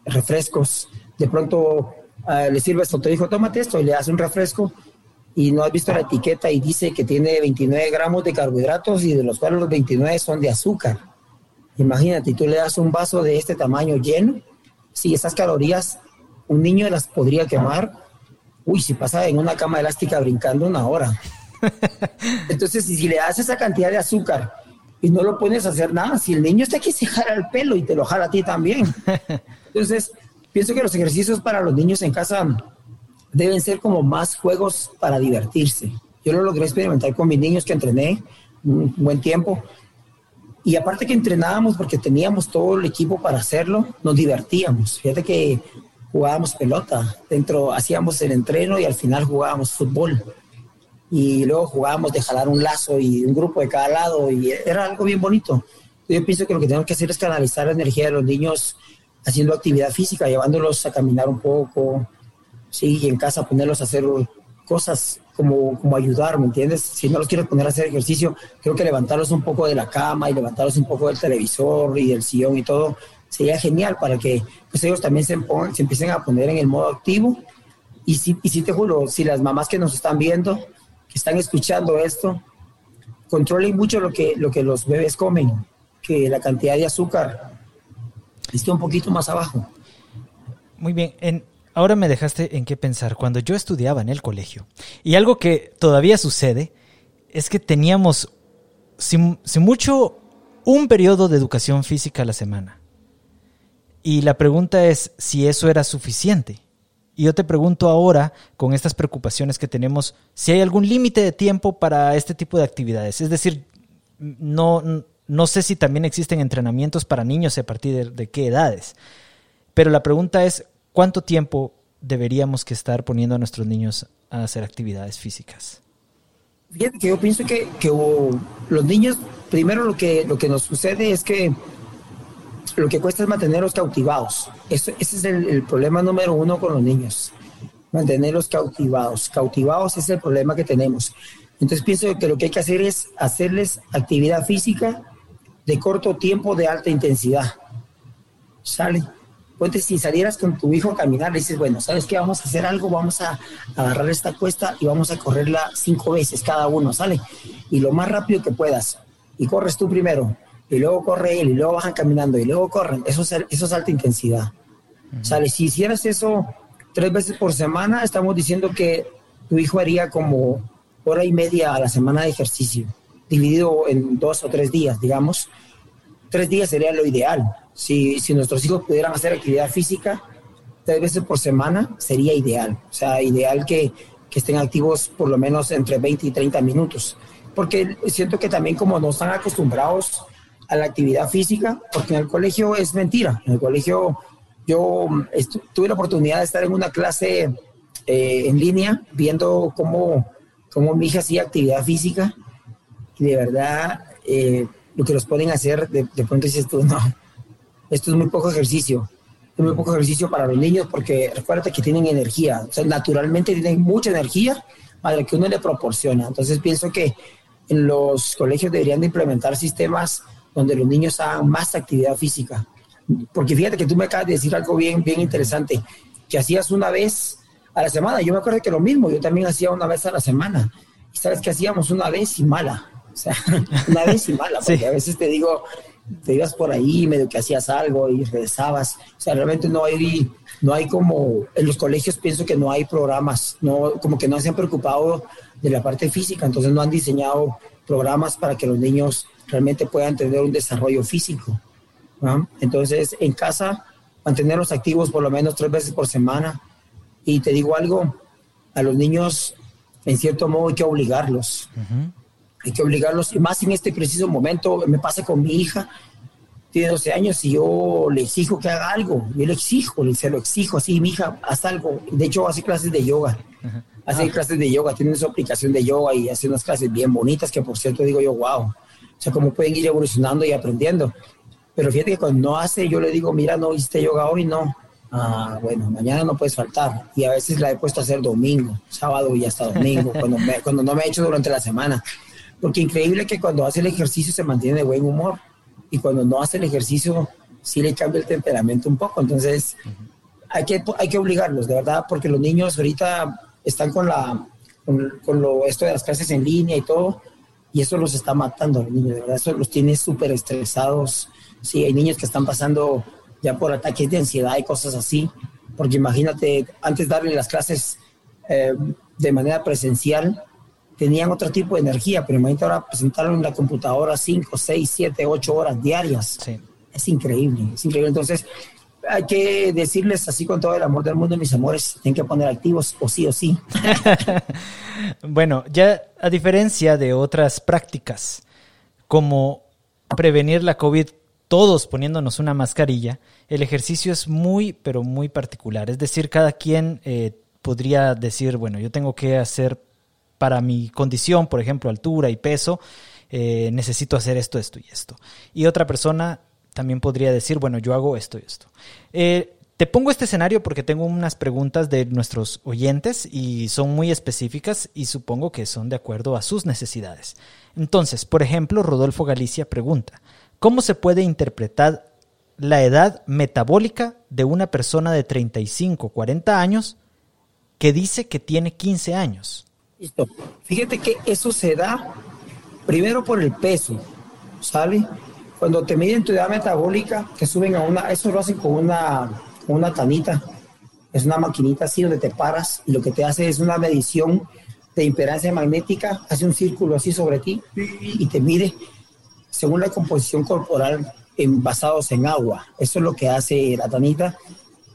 refrescos, de pronto eh, le sirves a tu hijo, tómate esto y le das un refresco y no has visto la etiqueta y dice que tiene 29 gramos de carbohidratos y de los cuales los 29 son de azúcar. Imagínate, tú le das un vaso de este tamaño lleno, si esas calorías un niño las podría quemar, uy, si pasa en una cama elástica brincando una hora. Entonces, si, le das esa cantidad de azúcar y no lo pones a hacer nada, si el niño está aquí se jala el pelo y te lo jala a ti también. Entonces, pienso que los ejercicios para los niños en casa deben ser como más juegos para divertirse. Yo lo logré experimentar con mis niños que entrené un buen tiempo. Y aparte que entrenábamos porque teníamos todo el equipo para hacerlo, nos divertíamos. Fíjate que jugábamos pelota, dentro hacíamos el entreno y al final jugábamos fútbol. Y luego jugábamos de jalar un lazo y un grupo de cada lado y era algo bien bonito. Yo pienso que lo que tenemos que hacer es canalizar la energía de los niños haciendo actividad física, llevándolos a caminar un poco, sí, en casa ponerlos a hacer cosas como, como ayudar, ¿me entiendes? Si no los quieres poner a hacer ejercicio, creo que levantarlos un poco de la cama y levantarlos un poco del televisor y del sillón y todo, sería genial para que pues, ellos también se, se empiecen a poner en el modo activo. Y sí, y sí te juro, si las mamás que nos están viendo, que están escuchando esto, controlen mucho lo que, lo que los bebés comen, que la cantidad de azúcar esté un poquito más abajo. Muy bien, en, ahora me dejaste en qué pensar. Cuando yo estudiaba en el colegio, y algo que todavía sucede, es que teníamos, sin, mucho, un periodo de educación física a la semana. Y la pregunta es si eso era suficiente. Y yo te pregunto ahora, con estas preocupaciones que tenemos, si hay algún límite de tiempo para este tipo de actividades. Es decir, no, no sé si también existen entrenamientos para niños a partir de, qué edades. Pero la pregunta es, ¿cuánto tiempo deberíamos que estar poniendo a nuestros niños a hacer actividades físicas? Fíjate que yo pienso que, los niños, primero lo que, lo que nos sucede es que lo que cuesta es mantenerlos cautivados. ese es el, problema número uno con los niños. Mantenerlos cautivados. Cautivados es el problema que tenemos. Entonces pienso que lo que hay que hacer es hacerles actividad física de corto tiempo de alta intensidad. Sale. Entonces, si salieras con tu hijo a caminar, le dices, bueno, ¿sabes qué? Vamos a hacer algo, vamos a agarrar esta cuesta y vamos a correrla cinco veces cada uno, ¿sale? Y lo más rápido que puedas. Y corres tú primero, y luego corre él, y luego bajan caminando, y luego corren. Eso es, eso es alta intensidad. ¿Sale? Si hicieras eso tres veces por semana, estamos diciendo que tu hijo haría como hora y media a la semana de ejercicio dividido en dos o tres días, digamos. Tres días sería lo ideal. Si, si nuestros hijos pudieran hacer actividad física tres veces por semana, sería ideal. O sea, ideal que, que estén activos por lo menos entre 20 y 30 minutos. Porque siento que también como no están acostumbrados a la actividad física, porque en el colegio es mentira. En el colegio yo tuve la oportunidad de estar en una clase eh, en línea viendo cómo, cómo mi hija hacía actividad física de verdad eh, lo que los pueden hacer, de, pronto dices tú, no, esto es muy poco ejercicio, es muy poco ejercicio para los niños porque recuerda que tienen energía, o sea, naturalmente tienen mucha energía a la que uno le proporciona. Entonces pienso que en los colegios deberían de implementar sistemas donde los niños hagan más actividad física. Porque fíjate que tú me acabas de decir algo bien, bien interesante, que hacías una vez a la semana. Yo me acuerdo que lo mismo, yo también hacía una vez a la semana. Y sabes que hacíamos una vez y mala. O sea, una vez y mala, porque a veces te digo, te ibas por ahí, medio que hacías algo y rezabas. O sea, realmente no hay, no hay como, en los colegios pienso que no hay programas, no, como que no se han preocupado de la parte física, entonces no han diseñado programas para que los niños realmente puedan tener un desarrollo físico. Entonces, en casa, mantenerlos activos por lo menos tres veces por semana. Y te digo algo, a los niños, en cierto modo, hay que obligarlos hay que obligarlos, y más en este preciso momento, me pasa con mi hija, tiene 12 años y yo le exijo que haga algo, yo le exijo, se lo exijo, así, mi hija, haz algo, de hecho hace clases de yoga, hace ah. clases de yoga, tiene su aplicación de yoga y hace unas clases bien bonitas que por cierto digo yo, wow, o sea, cómo pueden ir evolucionando y aprendiendo. Pero fíjate que cuando no hace, yo le digo, mira, no hiciste yoga hoy, no. Ah, bueno, mañana no puedes faltar. Y a veces la he puesto a hacer domingo, sábado y hasta domingo, cuando, cuando no me he hecho durante la semana porque increíble que cuando hace el ejercicio se mantiene de buen humor y cuando no hace el ejercicio sí le cambia el temperamento un poco. Entonces, hay, que, hay que obligarlos, de verdad, porque los niños ahorita están con, la, con, lo, esto de las clases en línea y todo, y eso los está matando a los niños, de verdad, eso los tiene súper estresados. Sí, hay niños que están pasando ya por ataques de ansiedad y cosas así, porque imagínate, antes darle las clases eh, de manera presencial, tenían otro tipo de energía, pero imagínate ahora presentarlo en la computadora 5, 6, 7, 8 horas diarias. Es increíble, es increíble. Entonces, hay que decirles así con todo el amor del mundo, mis amores, tienen que poner activos o sí o sí. bueno, ya a diferencia de otras prácticas, como prevenir la COVID todos poniéndonos una mascarilla, el ejercicio es muy, pero muy particular. Es decir, cada quien eh, podría decir, bueno, yo tengo que hacer para mi condición, por ejemplo, altura y peso, eh, necesito hacer esto, esto y esto. Y otra persona también podría decir, bueno, yo hago esto y esto. Eh, te pongo este escenario porque tengo unas preguntas de nuestros oyentes y son muy específicas y supongo que son de acuerdo a sus necesidades. Entonces, por ejemplo, Rodolfo Galicia pregunta, ¿cómo se puede interpretar la edad metabólica de una persona de 35, 40 años que dice que tiene 15 años? Listo. Fíjate que eso se da primero por el peso, ¿sale? Cuando te miden tu edad metabólica, te suben a una, eso lo hacen con una, una tanita, es una maquinita así donde te paras y lo que te hace es una medición de impedancia magnética, hace un círculo así sobre ti y te mide según la composición corporal en, basados en agua. Eso es lo que hace la tanita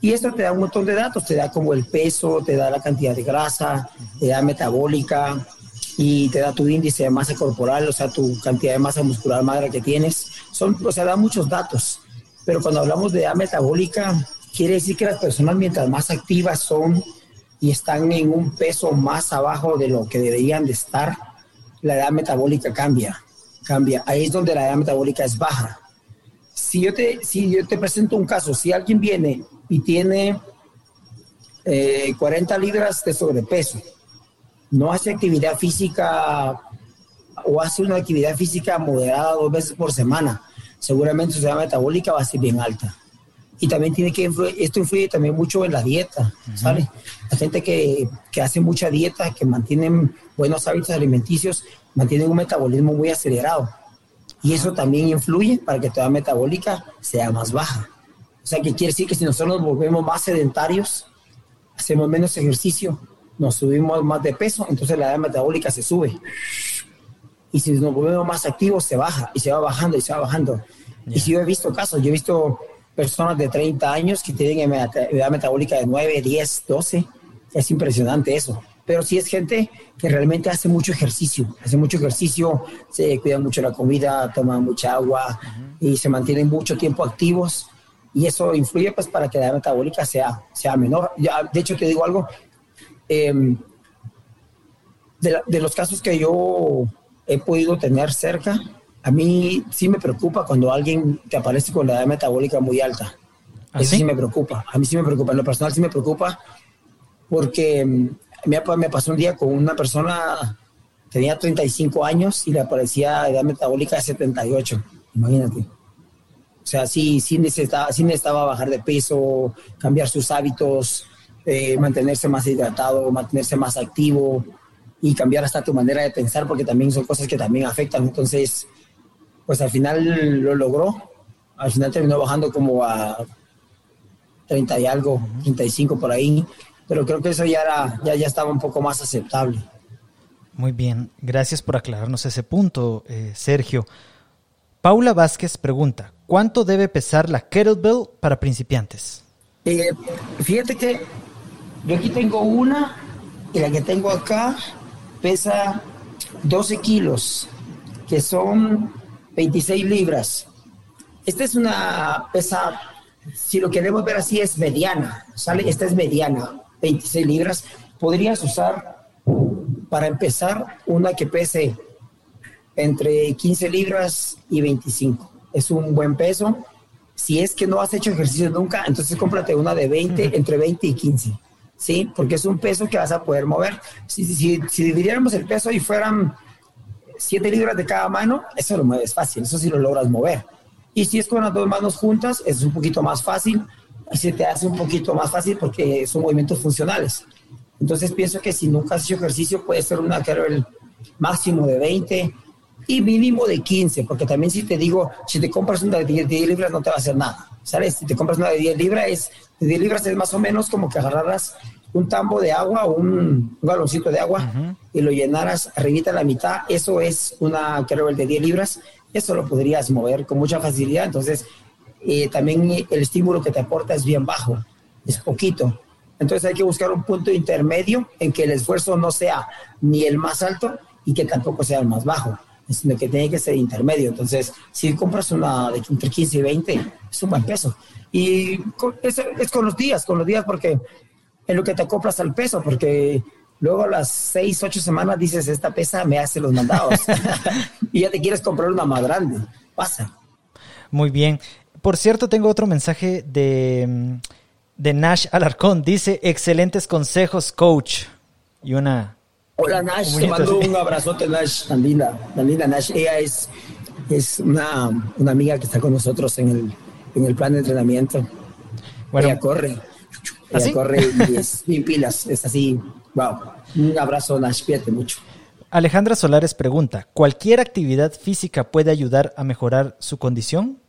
y esto te da un montón de datos, te da como el peso, te da la cantidad de grasa, te da metabólica y te da tu índice de masa corporal, o sea, tu cantidad de masa muscular madre que tienes. Son, o sea, da muchos datos. Pero cuando hablamos de edad metabólica, quiere decir que las personas mientras más activas son y están en un peso más abajo de lo que deberían de estar, la edad metabólica cambia, cambia. Ahí es donde la edad metabólica es baja. Si yo te, si yo te presento un caso, si alguien viene y tiene 40 eh, libras de sobrepeso, no hace actividad física o hace una actividad física moderada dos veces por semana, seguramente su edad metabólica va a ser bien alta. Y también tiene que influir, esto influye también mucho en la dieta, ¿sale? La gente que, que, hace mucha dieta, que mantienen buenos hábitos alimenticios, mantienen un metabolismo muy acelerado. Y eso también influye para que tu edad metabólica sea más baja. O sea, que quiere decir que si nosotros nos volvemos más sedentarios, hacemos menos ejercicio, nos subimos más de peso, entonces la edad metabólica se sube. Y si nos volvemos más activos, se baja y se va bajando y se va bajando. Y si yo he visto casos, yo he visto personas de 30 años que tienen edad metabólica de 9, 10, 12. Es impresionante eso. Pero si es gente que realmente hace mucho ejercicio, hace mucho ejercicio, se cuida mucho la comida, toma mucha agua y se mantienen mucho tiempo activos y eso influye pues para que la edad metabólica sea, sea menor. Ya, de hecho, te digo algo, em, de, los casos que yo he podido tener cerca, a mí sí me preocupa cuando alguien te aparece con la edad metabólica muy alta. ¿Ah, eso sí? me preocupa, a mí sí me preocupa, en lo personal sí me preocupa porque em, me, pasó un día con una persona, tenía 35 años y le aparecía edad metabólica de 78, imagínate. O sea, sí, sí necesitaba, sí necesitaba bajar de peso, cambiar sus hábitos, eh, mantenerse más hidratado, mantenerse más activo y cambiar hasta tu manera de pensar, porque también son cosas que también afectan. Entonces, pues al final lo logró. Al final terminó bajando como a 30 y algo, 35 por ahí. Pero creo que eso ya, era, ya, ya estaba un poco más aceptable. Muy bien, gracias por aclararnos ese punto, eh, Sergio. Paula Vázquez pregunta, ¿cuánto debe pesar la kettlebell para principiantes? Eh, fíjate que yo aquí tengo una y la que tengo acá pesa 12 kilos, que son 26 libras. Esta es una pesa, si lo queremos ver así, es mediana, ¿sale? Esta es mediana, 26 libras. Podrías usar, para empezar, una que pese entre 15 libras y 25. Es un buen peso. Si es que no has hecho ejercicio nunca, entonces cómprate una de 20, entre 20 y 15. ¿Sí? Porque es un peso que vas a poder mover. Si, si, si dividiéramos el peso y fueran 7 libras de cada mano, eso lo mueves fácil, eso sí lo logras mover. Y si es con las dos manos juntas, es un poquito más fácil y se te hace un poquito más fácil porque son movimientos funcionales. Entonces pienso que si nunca has hecho ejercicio puede ser una el máximo de 20 y mínimo de 15, porque también si te digo, si te compras una de 10, libras no te va a hacer nada, ¿sabes? Si te compras una de 10 libras, es, de 10 libras es más o menos como que agarraras un tambo de agua o un, galoncito de agua y lo llenaras arribita a la mitad, eso es una el de 10 libras, eso lo podrías mover con mucha facilidad, entonces eh, también el estímulo que te aporta es bien bajo, es poquito. Entonces hay que buscar un punto intermedio en que el esfuerzo no sea ni el más alto y que tampoco sea el más bajo, sino que tiene que ser intermedio. Entonces, si compras una de entre 15 y 20, es un buen peso. Y es, es con los días, con los días, porque en lo que te acoplas al peso, porque luego a las 6, 8 semanas dices, esta pesa me hace los mandados. y ya te quieres comprar una más grande. Pasa. Muy bien. Por cierto, tengo otro mensaje de de Nash Alarcón. Dice, excelentes consejos, coach. Y una... Hola Nash, te mando un abrazote Nash, tan linda, tan linda Nash. Ella es, es una, una amiga que está con nosotros en el, en el plan de entrenamiento. Bueno, ella corre, ella ¿Ah, corre y es bien pilas, es así, wow. Un abrazo Nash, fíjate mucho. Alejandra Solares pregunta, ¿cualquier actividad física puede ayudar a mejorar su condición?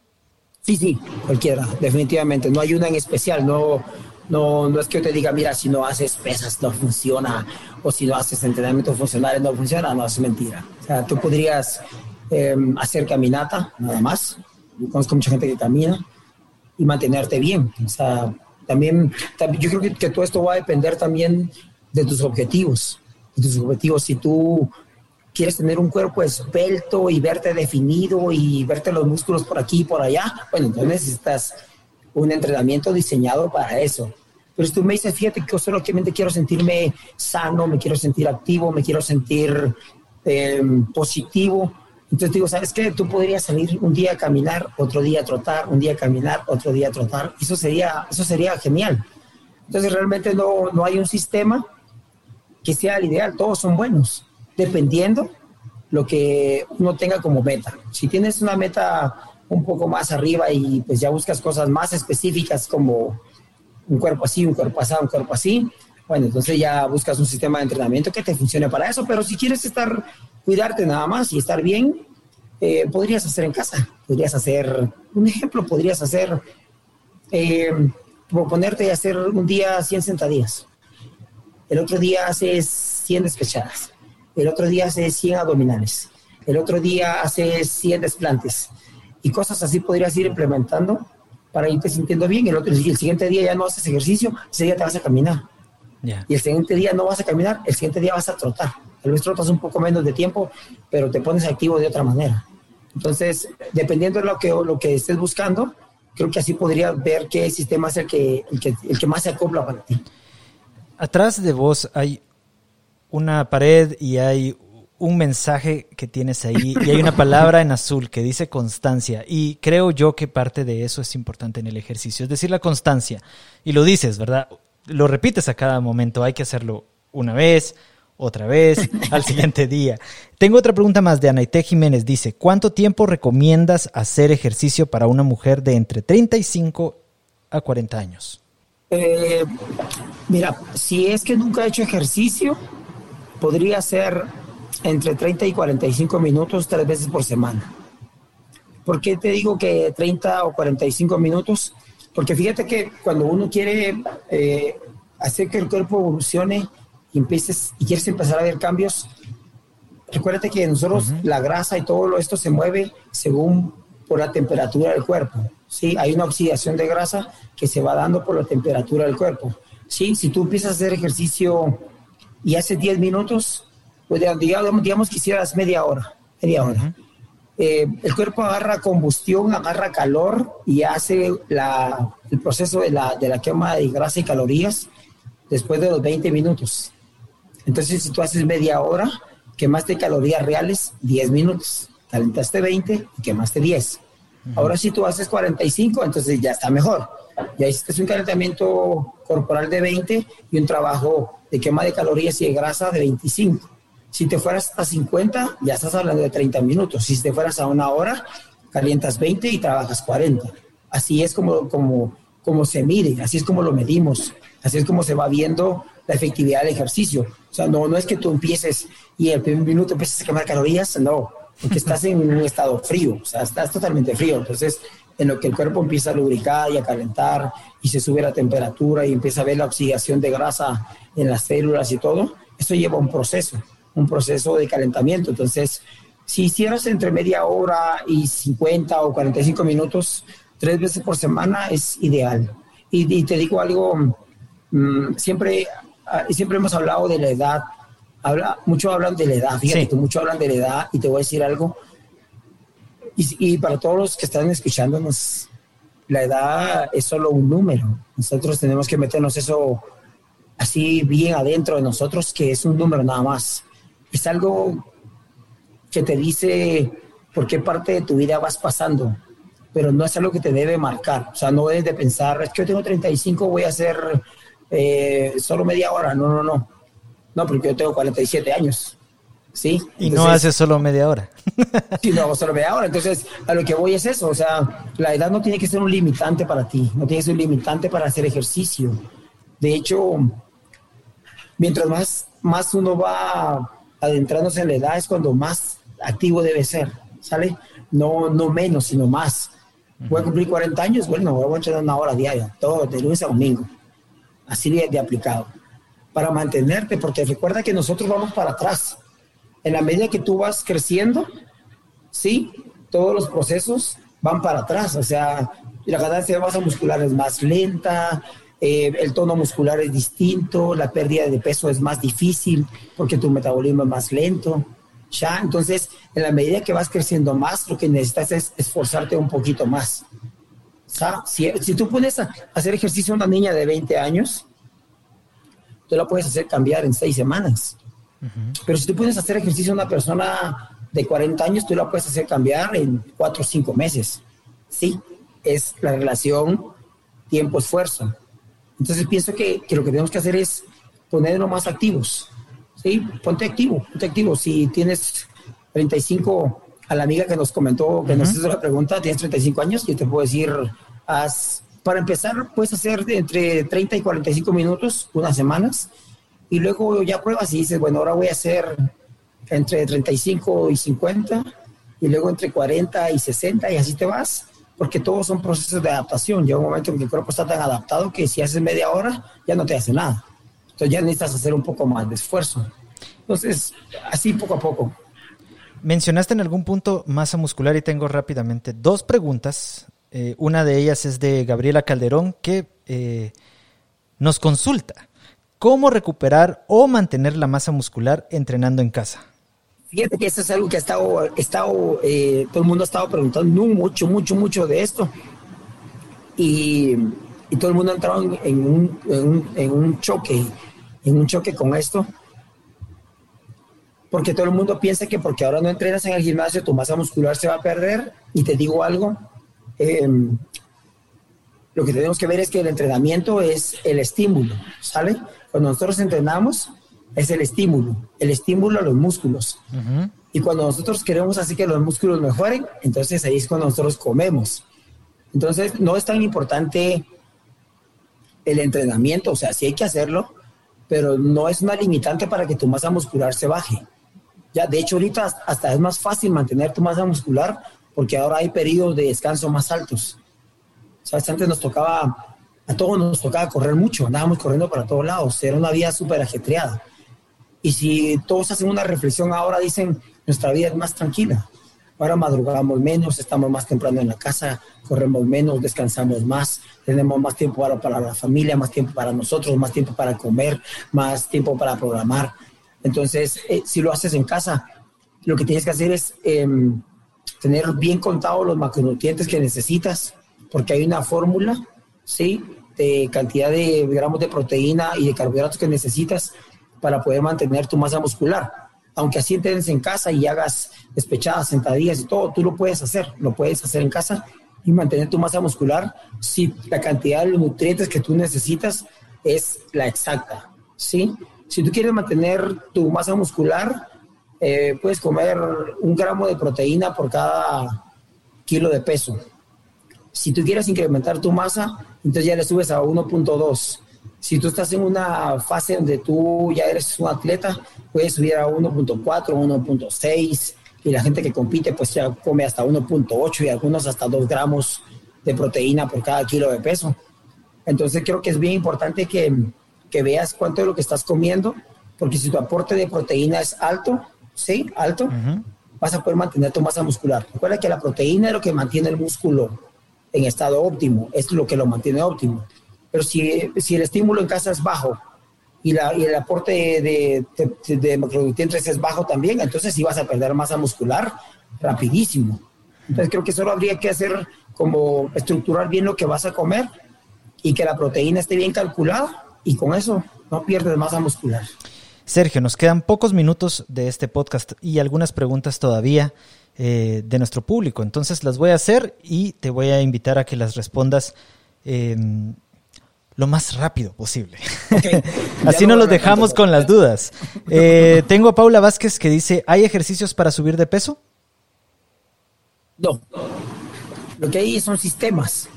Sí, sí, cualquiera, definitivamente. No hay una en especial, no, no, no es que yo te diga, mira, si no haces pesas no funciona, o si no haces entrenamientos funcionales no funciona, no, es mentira. O sea, tú podrías em, hacer caminata, nada más. Yo conozco mucha gente que camina y mantenerte bien. O sea, también, yo creo que, que todo esto va a depender también de tus objetivos. De tus objetivos, si tú quieres tener un cuerpo esbelto y verte definido y verte los músculos por aquí y por allá, bueno, entonces necesitas un entrenamiento diseñado para eso. Pero si tú me dices, fíjate que yo solamente quiero sentirme sano, me quiero sentir activo, me quiero sentir em, positivo, entonces digo, ¿sabes qué? Tú podrías salir un día a caminar, otro día a trotar, un día a caminar, otro día a trotar. Eso sería, eso sería genial. Entonces realmente no, no hay un sistema que sea el ideal, todos son buenos dependiendo lo que uno tenga como meta. Si tienes una meta un poco más arriba y pues ya buscas cosas más específicas como un cuerpo así, un cuerpo así, un cuerpo así, bueno, entonces ya buscas un sistema de entrenamiento que te funcione para eso, pero si quieres estar, cuidarte nada más y estar bien, eh, podrías hacer en casa, podrías hacer, un ejemplo, podrías hacer, eh, proponerte hacer un día 100 sentadillas, el otro día haces 100 despechadas, el otro día hace 100 abdominales, el otro día hace 100 desplantes y cosas así podrías ir implementando para irte sintiendo bien. El, otro, el siguiente día ya no haces ejercicio, ese día te vas a caminar. Y el siguiente día no vas a caminar, el siguiente día vas a trotar. Tal vez trotas un poco menos de tiempo, pero te pones activo de otra manera. Entonces, dependiendo de lo que, lo que estés buscando, creo que así podrías ver qué sistema es el que, el que, el que más se acopla para ti. Atrás de vos hay una pared y hay un mensaje que tienes ahí y hay una palabra en azul que dice constancia y creo yo que parte de eso es importante en el ejercicio, es decir, la constancia. Y lo dices, ¿verdad? Lo repites a cada momento, hay que hacerlo una vez, otra vez, al siguiente día. Tengo otra pregunta más de Anaite Jiménez. Dice, ¿cuánto tiempo recomiendas hacer ejercicio para una mujer de entre 35 a 40 años? Eh, mira, si es que nunca he hecho ejercicio, podría ser entre 30 y 45 minutos tres veces por semana. ¿Por qué te digo que 30 o 45 minutos? Porque fíjate que cuando uno quiere eh, hacer que el cuerpo evolucione y, empieces, y quieres empezar a ver cambios, recuérdate que nosotros la grasa y todo esto se mueve según por la temperatura del cuerpo. ¿sí? Hay una oxidación de grasa que se va dando por la temperatura del cuerpo. ¿sí? Si tú empiezas a hacer ejercicio y hace 10 minutos, pues digamos, digamos que hicieras media hora, media hora. Eh, el cuerpo agarra combustión, agarra calor y hace la, el proceso de la, de la quema de grasa y calorías después de los 20 minutos. Entonces, si tú haces media hora, quemaste calorías reales 10 minutos, calentaste 20 y quemaste 10. Ahora si tú haces 45, entonces ya está mejor. Ya hiciste un calentamiento corporal de 20 y un trabajo de quema de calorías y de grasa de 25. Si te fueras a 50, ya estás hablando de 30 minutos. Si te fueras a una hora, calientas 20 y trabajas 40. Así es como, como, como se mide, así es como lo medimos, así es como se va viendo la efectividad del ejercicio. O sea, no, no es que tú empieces y el primer minuto empieces a quemar calorías, no, porque estás en un estado frío, o sea, estás totalmente frío. Entonces, en lo que el cuerpo empieza a lubricar y a calentar y se sube la temperatura y empieza a ver la oxidación de grasa en las células y todo, esto lleva un proceso, un proceso de calentamiento. Entonces, si hicieras entre media hora y 50 o 45 minutos, tres veces por semana es ideal. Y, te digo algo, mm, siempre, ah, siempre hemos hablado de la edad, habla, mucho hablan de la edad, fíjate que mucho hablan de la edad y te voy a decir algo, y, para todos los que están escuchándonos, la edad es solo un número. Nosotros tenemos que meternos eso así bien adentro de nosotros, que es un número nada más. Es algo que te dice por qué parte de tu vida vas pasando, pero no es algo que te debe marcar. O sea, no debes de pensar, es que yo tengo 35, voy a hacer eh, solo media hora. No, no, no. No, porque yo tengo 47 años. ¿Sí? Y no hace solo media hora. sí, no hago solo media hora. Entonces, a lo que voy es eso, o sea, la edad no tiene que ser un limitante para ti, no tiene que ser un limitante para hacer ejercicio. De hecho, mientras más, más uno va adentrándose en la edad es cuando más activo debe ser, ¿sale? No, no menos, sino más. Voy a cumplir 40 años, bueno, voy a entrenar una hora diaria, todo, de lunes a domingo. Así de, de aplicado. Para mantenerte, porque recuerda que nosotros vamos para atrás en la medida que tú vas creciendo, sí, todos los procesos van para atrás, o sea, la ganancia de masa muscular es más lenta, eh, el tono muscular es distinto, la pérdida de peso es más difícil porque tu metabolismo es más lento. Ya, entonces, en la medida que vas creciendo más, lo que necesitas es esforzarte un poquito más. si, si, tú pones a hacer ejercicio a una niña de 20 años, tú la puedes hacer cambiar en seis semanas. Pero si tú puedes hacer ejercicio a una persona de 40 años, tú la puedes hacer cambiar en 4 o 5 meses. Sí, es la relación tiempo-esfuerzo. Entonces pienso que, que, lo que tenemos que hacer es ponernos más activos. ¿sí? Ponte activo, ponte activo. Si tienes 35, a la amiga que nos comentó, que nos hizo la pregunta, tienes 35 años, yo te puedo decir, haz, para empezar, puedes hacer entre 30 y 45 minutos, unas semanas, y luego ya pruebas y dices, bueno, ahora voy a hacer entre 35 y 50 y luego entre 40 y 60 y así te vas, porque todos son procesos de adaptación. Llega un momento en que el cuerpo está tan adaptado que si haces media hora ya no te hace nada. Entonces ya necesitas hacer un poco más de esfuerzo. Entonces, así poco a poco. Mencionaste en algún punto masa muscular y tengo rápidamente dos preguntas. Eh, una de ellas es de Gabriela Calderón que eh, nos consulta. ¿Cómo recuperar o mantener la masa muscular entrenando en casa? Fíjate que eso es algo que ha estado, estado eh, todo el mundo ha estado preguntando mucho, mucho, mucho de esto. Y, todo el mundo ha entrado en, un, en, un, choque, en un choque con esto. Porque todo el mundo piensa que porque ahora no entrenas en el gimnasio, tu masa muscular se va a perder. Y te digo algo, em, lo que tenemos que ver es que el entrenamiento es el estímulo, ¿sale? Cuando nosotros entrenamos, es el estímulo, el estímulo a los músculos. Y cuando nosotros queremos hacer que los músculos mejoren, entonces ahí es cuando nosotros comemos. Entonces, no es tan importante el entrenamiento, o sea, sí hay que hacerlo, pero no es una limitante para que tu masa muscular se baje. Ya, de hecho, ahorita hasta es más fácil mantener tu masa muscular porque ahora hay periodos de descanso más altos. O sea, antes nos tocaba a todos nos tocaba correr mucho, andábamos corriendo para todos lados, era una vida súper ajetreada. Y si todos hacen una reflexión ahora, dicen, nuestra vida es más tranquila. Ahora madrugamos menos, estamos más temprano en la casa, corremos menos, descansamos más, tenemos más tiempo para, para la familia, más tiempo para nosotros, más tiempo para comer, más tiempo para programar. Entonces, eh, si lo haces en casa, lo que tienes que hacer es em, tener bien contados los macronutrientes que necesitas, porque hay una fórmula, ¿sí? De cantidad de gramos de proteína y de carbohidratos que necesitas para poder mantener tu masa muscular. Aunque así entrenes en casa y hagas despechadas, sentadillas y todo, tú lo puedes hacer, lo puedes hacer en casa y mantener tu masa muscular si la cantidad de nutrientes que tú necesitas es la exacta, ¿sí? Si tú quieres mantener tu masa muscular, eh, puedes comer un gramo de proteína por cada kilo de peso. Si tú quieres incrementar tu masa, entonces ya le subes a 1.2. Si tú estás en una fase donde tú ya eres un atleta, puedes subir a 1.4, 1.6 y la gente que compite pues ya come hasta 1.8 y algunos hasta 2 gramos de proteína por cada kilo de peso. Entonces creo que es bien importante que, que veas cuánto es lo que estás comiendo, porque si tu aporte de proteína es alto, ¿sí? Alto, vas a poder mantener tu masa muscular. Recuerda que la proteína es lo que mantiene el músculo en estado óptimo, es lo que lo mantiene óptimo. Pero si, si el estímulo en casa es bajo y, la, y el aporte de, de, de, macronutrientes es bajo también, entonces sí vas a perder masa muscular rapidísimo. Entonces creo que solo habría que hacer como estructurar bien lo que vas a comer y que la proteína esté bien calculada y con eso no pierdes masa muscular. Sergio, nos quedan pocos minutos de este podcast y algunas preguntas todavía eh, de nuestro público. Entonces las voy a hacer y te voy a invitar a que las respondas eh, lo más rápido posible. Okay. Así no los dejamos con las dudas. Eh, tengo a Paula Vázquez que dice, ¿hay ejercicios para subir de peso? No. Lo que hay son sistemas.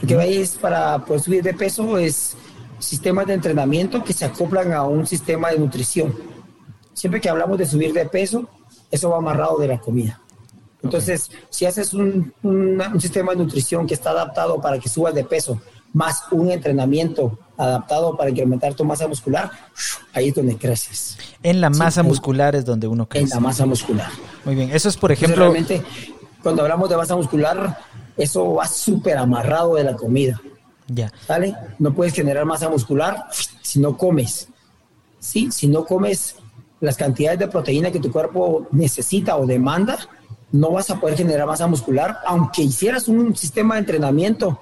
Lo que hay es para pues, subir de peso es sistemas de entrenamiento que se acoplan a un sistema de nutrición. Siempre que hablamos de subir de peso, eso va amarrado de la comida. Entonces, si haces un, un, un, sistema de nutrición que está adaptado para que subas de peso, más un entrenamiento adaptado para incrementar tu masa muscular, ahí es donde creces. En la masa sí, muscular es donde uno crece. En la masa muscular. Muy bien, eso es por ejemplo... Entonces, realmente, cuando hablamos de masa muscular, eso va súper amarrado de la comida. Ya. ¿Sale? No puedes generar masa muscular si no comes. ¿Sí? Si no comes las cantidades de proteína que tu cuerpo necesita o demanda, no vas a poder generar masa muscular, aunque hicieras un sistema de entrenamiento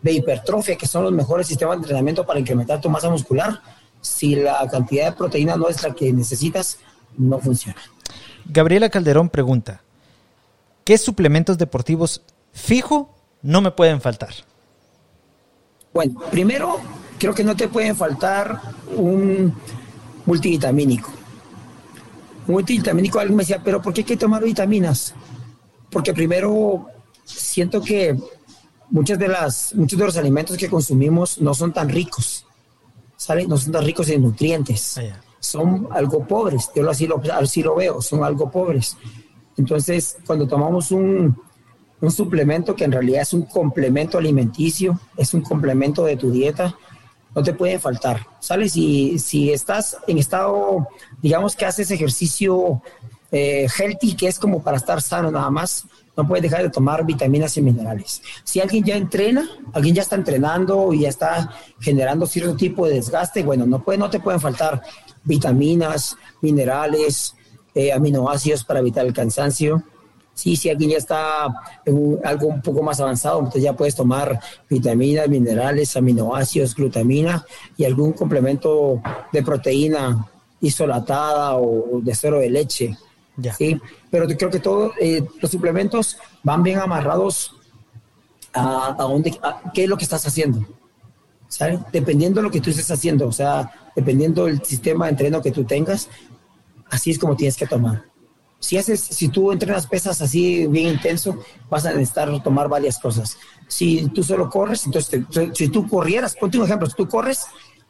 de hipertrofia, que son los mejores sistemas de entrenamiento para incrementar tu masa muscular, si la cantidad de proteína no es la que necesitas, no funciona. Gabriela Calderón pregunta, ¿qué suplementos deportivos fijo no me pueden faltar? Bueno, primero, creo que no te pueden faltar un multivitamínico. Un multivitamínico, alguien me decía, pero ¿por qué hay que tomar vitaminas? Porque primero siento que muchas de las, muchos de los alimentos que consumimos no son tan ricos, ¿sale? No son tan ricos en nutrientes. Ah. Son algo pobres, yo así lo, así lo veo, son algo pobres. Entonces, cuando tomamos un, un suplemento que en realidad es un complemento alimenticio, es un complemento de tu dieta, no te puede faltar. ¿Sales? Si, si estás en estado, digamos que haces ejercicio eh, healthy, que es como para estar sano nada más, no puedes dejar de tomar vitaminas y minerales. Si alguien ya entrena, alguien ya está entrenando y ya está generando cierto tipo de desgaste, bueno, no, puede, no te pueden faltar vitaminas, minerales, eh, aminoácidos para evitar el cansancio. Sí, si alguien ya está en algo un poco más avanzado, entonces ya puedes tomar vitaminas, minerales, aminoácidos, glutamina y algún complemento de proteína isolatada o de suero de leche. Ya. ¿sí? Pero creo que todos eh, los suplementos van bien amarrados a, a dónde, a, qué es lo que estás haciendo. Dependiendo de lo que tú estés haciendo, o sea, dependiendo del sistema de entreno que tú tengas, así es como tienes que tomar si haces, si tú entrenas pesas así bien intenso, vas a necesitar tomar varias cosas. Si tú solo corres, entonces si tú corrieras, ponte un ejemplo, si tú corres,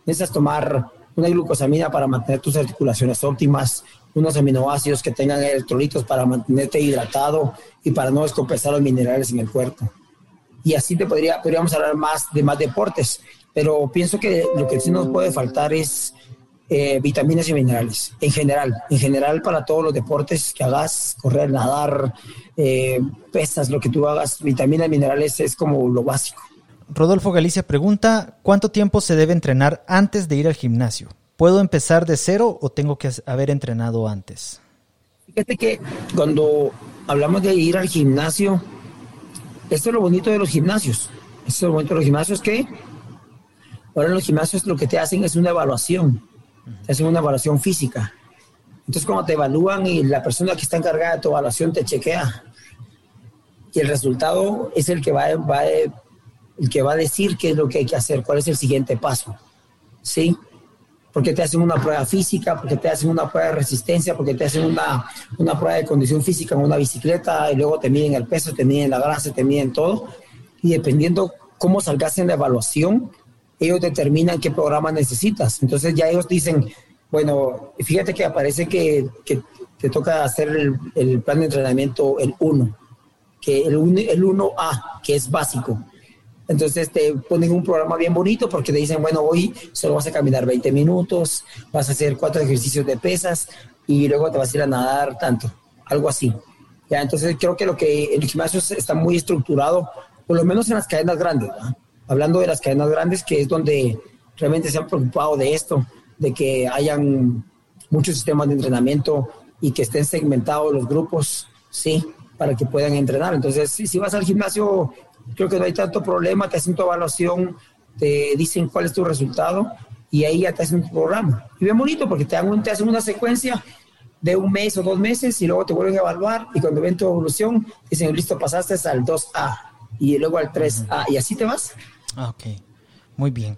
necesitas tomar una glucosamina para mantener tus articulaciones óptimas, unos aminoácidos que tengan electrolitos para mantenerte hidratado y para no descompensar los minerales en el cuerpo. Y así te podría, podríamos hablar más de más deportes, pero pienso que lo que sí nos puede faltar es eh, vitaminas y minerales, en general, en general para todos los deportes que hagas, correr, nadar, eh, pesas, lo que tú hagas, vitaminas y minerales es como lo básico. Rodolfo Galicia pregunta, ¿cuánto tiempo se debe entrenar antes de ir al gimnasio? ¿Puedo empezar de cero o tengo que haber entrenado antes? Fíjate que cuando hablamos de ir al gimnasio, esto es lo bonito de los gimnasios. Esto es lo bonito de los gimnasios que ahora en los gimnasios lo que te hacen es una evaluación te hacen una evaluación física. Entonces, cuando te evalúan y la persona que está encargada de tu evaluación te chequea, y el resultado es el que va, va, el que va a decir qué es lo que hay que hacer, cuál es el siguiente paso. ¿Sí? porque te hacen una prueba física, porque te hacen una prueba de resistencia, porque te hacen una, una prueba de condición física en una bicicleta y luego te miden el peso, te miden la grasa, te miden todo. Y dependiendo cómo salgas en la evaluación, ellos determinan qué programa necesitas. Entonces ya ellos dicen, bueno, fíjate que aparece que, te toca hacer el, plan de entrenamiento el 1, que el, el 1A, que es básico. Entonces te ponen un programa bien bonito porque te dicen, bueno, hoy solo vas a caminar 20 minutos, vas a hacer cuatro ejercicios de pesas y luego te vas a ir a nadar tanto, algo así. Ya, entonces creo que lo que el gimnasio está muy estructurado, por lo menos en las cadenas grandes, hablando de las cadenas grandes, que es donde realmente se han preocupado de esto, de que hayan muchos sistemas de entrenamiento y que estén segmentados los grupos, sí, para que puedan entrenar. Entonces, si, vas al gimnasio creo que no hay tanto problema, te hacen tu evaluación, te dicen cuál es tu resultado y ahí ya te hacen tu programa. Y bien bonito porque te, dan, te hacen una secuencia de un mes o dos meses y luego te vuelven a evaluar y cuando ven tu evolución dicen, listo, pasaste al 2A y luego al 3A y así te vas. Ah, ok, muy bien.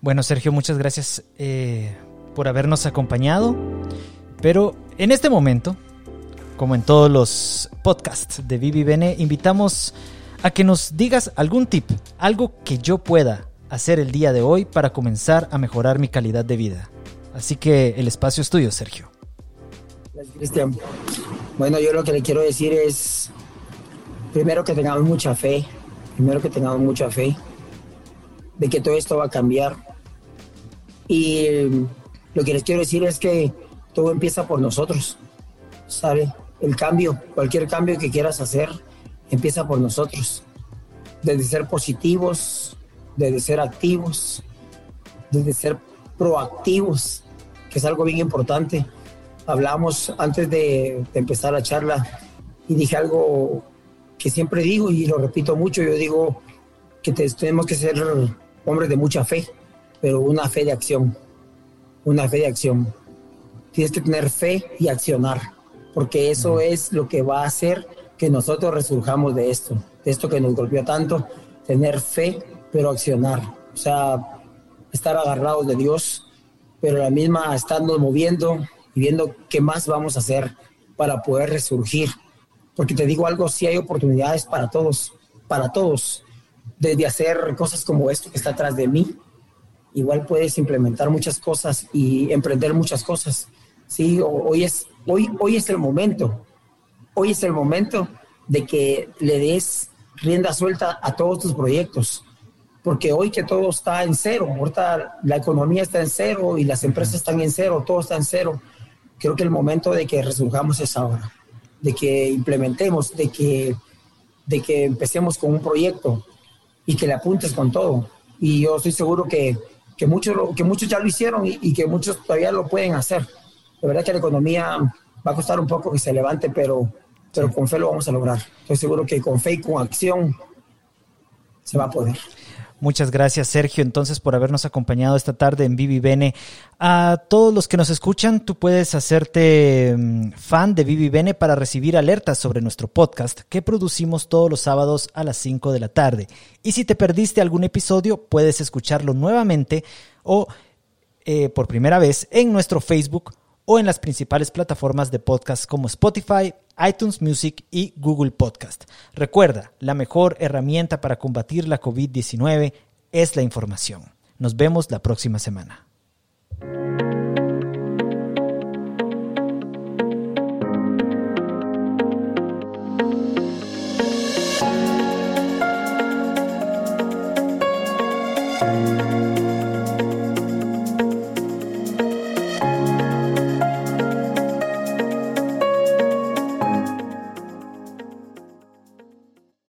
Bueno, Sergio, muchas gracias eh, por habernos acompañado, pero en este momento, como en todos los podcasts de Bene, invitamos a que nos digas algún tip, algo que yo pueda hacer el día de hoy para comenzar a mejorar mi calidad de vida. Así que el espacio es tuyo, Sergio. Gracias, Cristian. Bueno, yo lo que le quiero decir es, primero que tengamos mucha fe, primero que tengamos mucha fe de que todo esto va a cambiar. Y lo que les quiero decir es que todo empieza por nosotros, ¿sabe? El cambio, cualquier cambio que quieras hacer, empieza por nosotros, desde ser positivos, desde ser activos, desde ser proactivos, que es algo bien importante. Hablamos antes de, empezar la charla y dije algo que siempre digo y lo repito mucho, yo digo que tenemos que ser hombres de mucha fe, pero una fe de acción, una fe de acción. Tienes que tener fe y accionar, porque eso es lo que va a hacer que nosotros resurjamos de esto, de esto que nos golpeó tanto, tener fe, pero accionar. O sea, estar agarrados de Dios, pero la misma estando moviendo y viendo qué más vamos a hacer para poder resurgir. Porque te digo algo, si hay oportunidades para todos, para todos, desde hacer cosas como esto que está atrás de mí, igual puedes implementar muchas cosas y emprender muchas cosas. Sí, hoy es, hoy, hoy es el momento hoy es el momento de que le des rienda suelta a todos tus proyectos. Porque hoy que todo está en cero, ahorita la economía está en cero y las empresas están en cero, todo está en cero. Creo que el momento de que resurjamos es ahora, de que implementemos, de que, de que empecemos con un proyecto y que le apuntes con todo. Y yo estoy seguro que, que, muchos, que muchos ya lo hicieron y, y que muchos todavía lo pueden hacer. De verdad que la economía va a costar un poco que se levante, pero pero con fe lo vamos a lograr. Estoy seguro que con fe y con acción se va a poder. Muchas gracias, Sergio, entonces, por habernos acompañado esta tarde en Vivi Bene. A todos los que nos escuchan, tú puedes hacerte mm, fan de Vivi Bene para recibir alertas sobre nuestro podcast que producimos todos los sábados a las 5 de la tarde. Y si te perdiste algún episodio, puedes escucharlo nuevamente o eh, por primera vez en nuestro Facebook o en las principales plataformas de podcast como Spotify, iTunes Music y Google Podcast. Recuerda, la mejor herramienta para combatir la COVID-19 es la información. Nos vemos la próxima semana.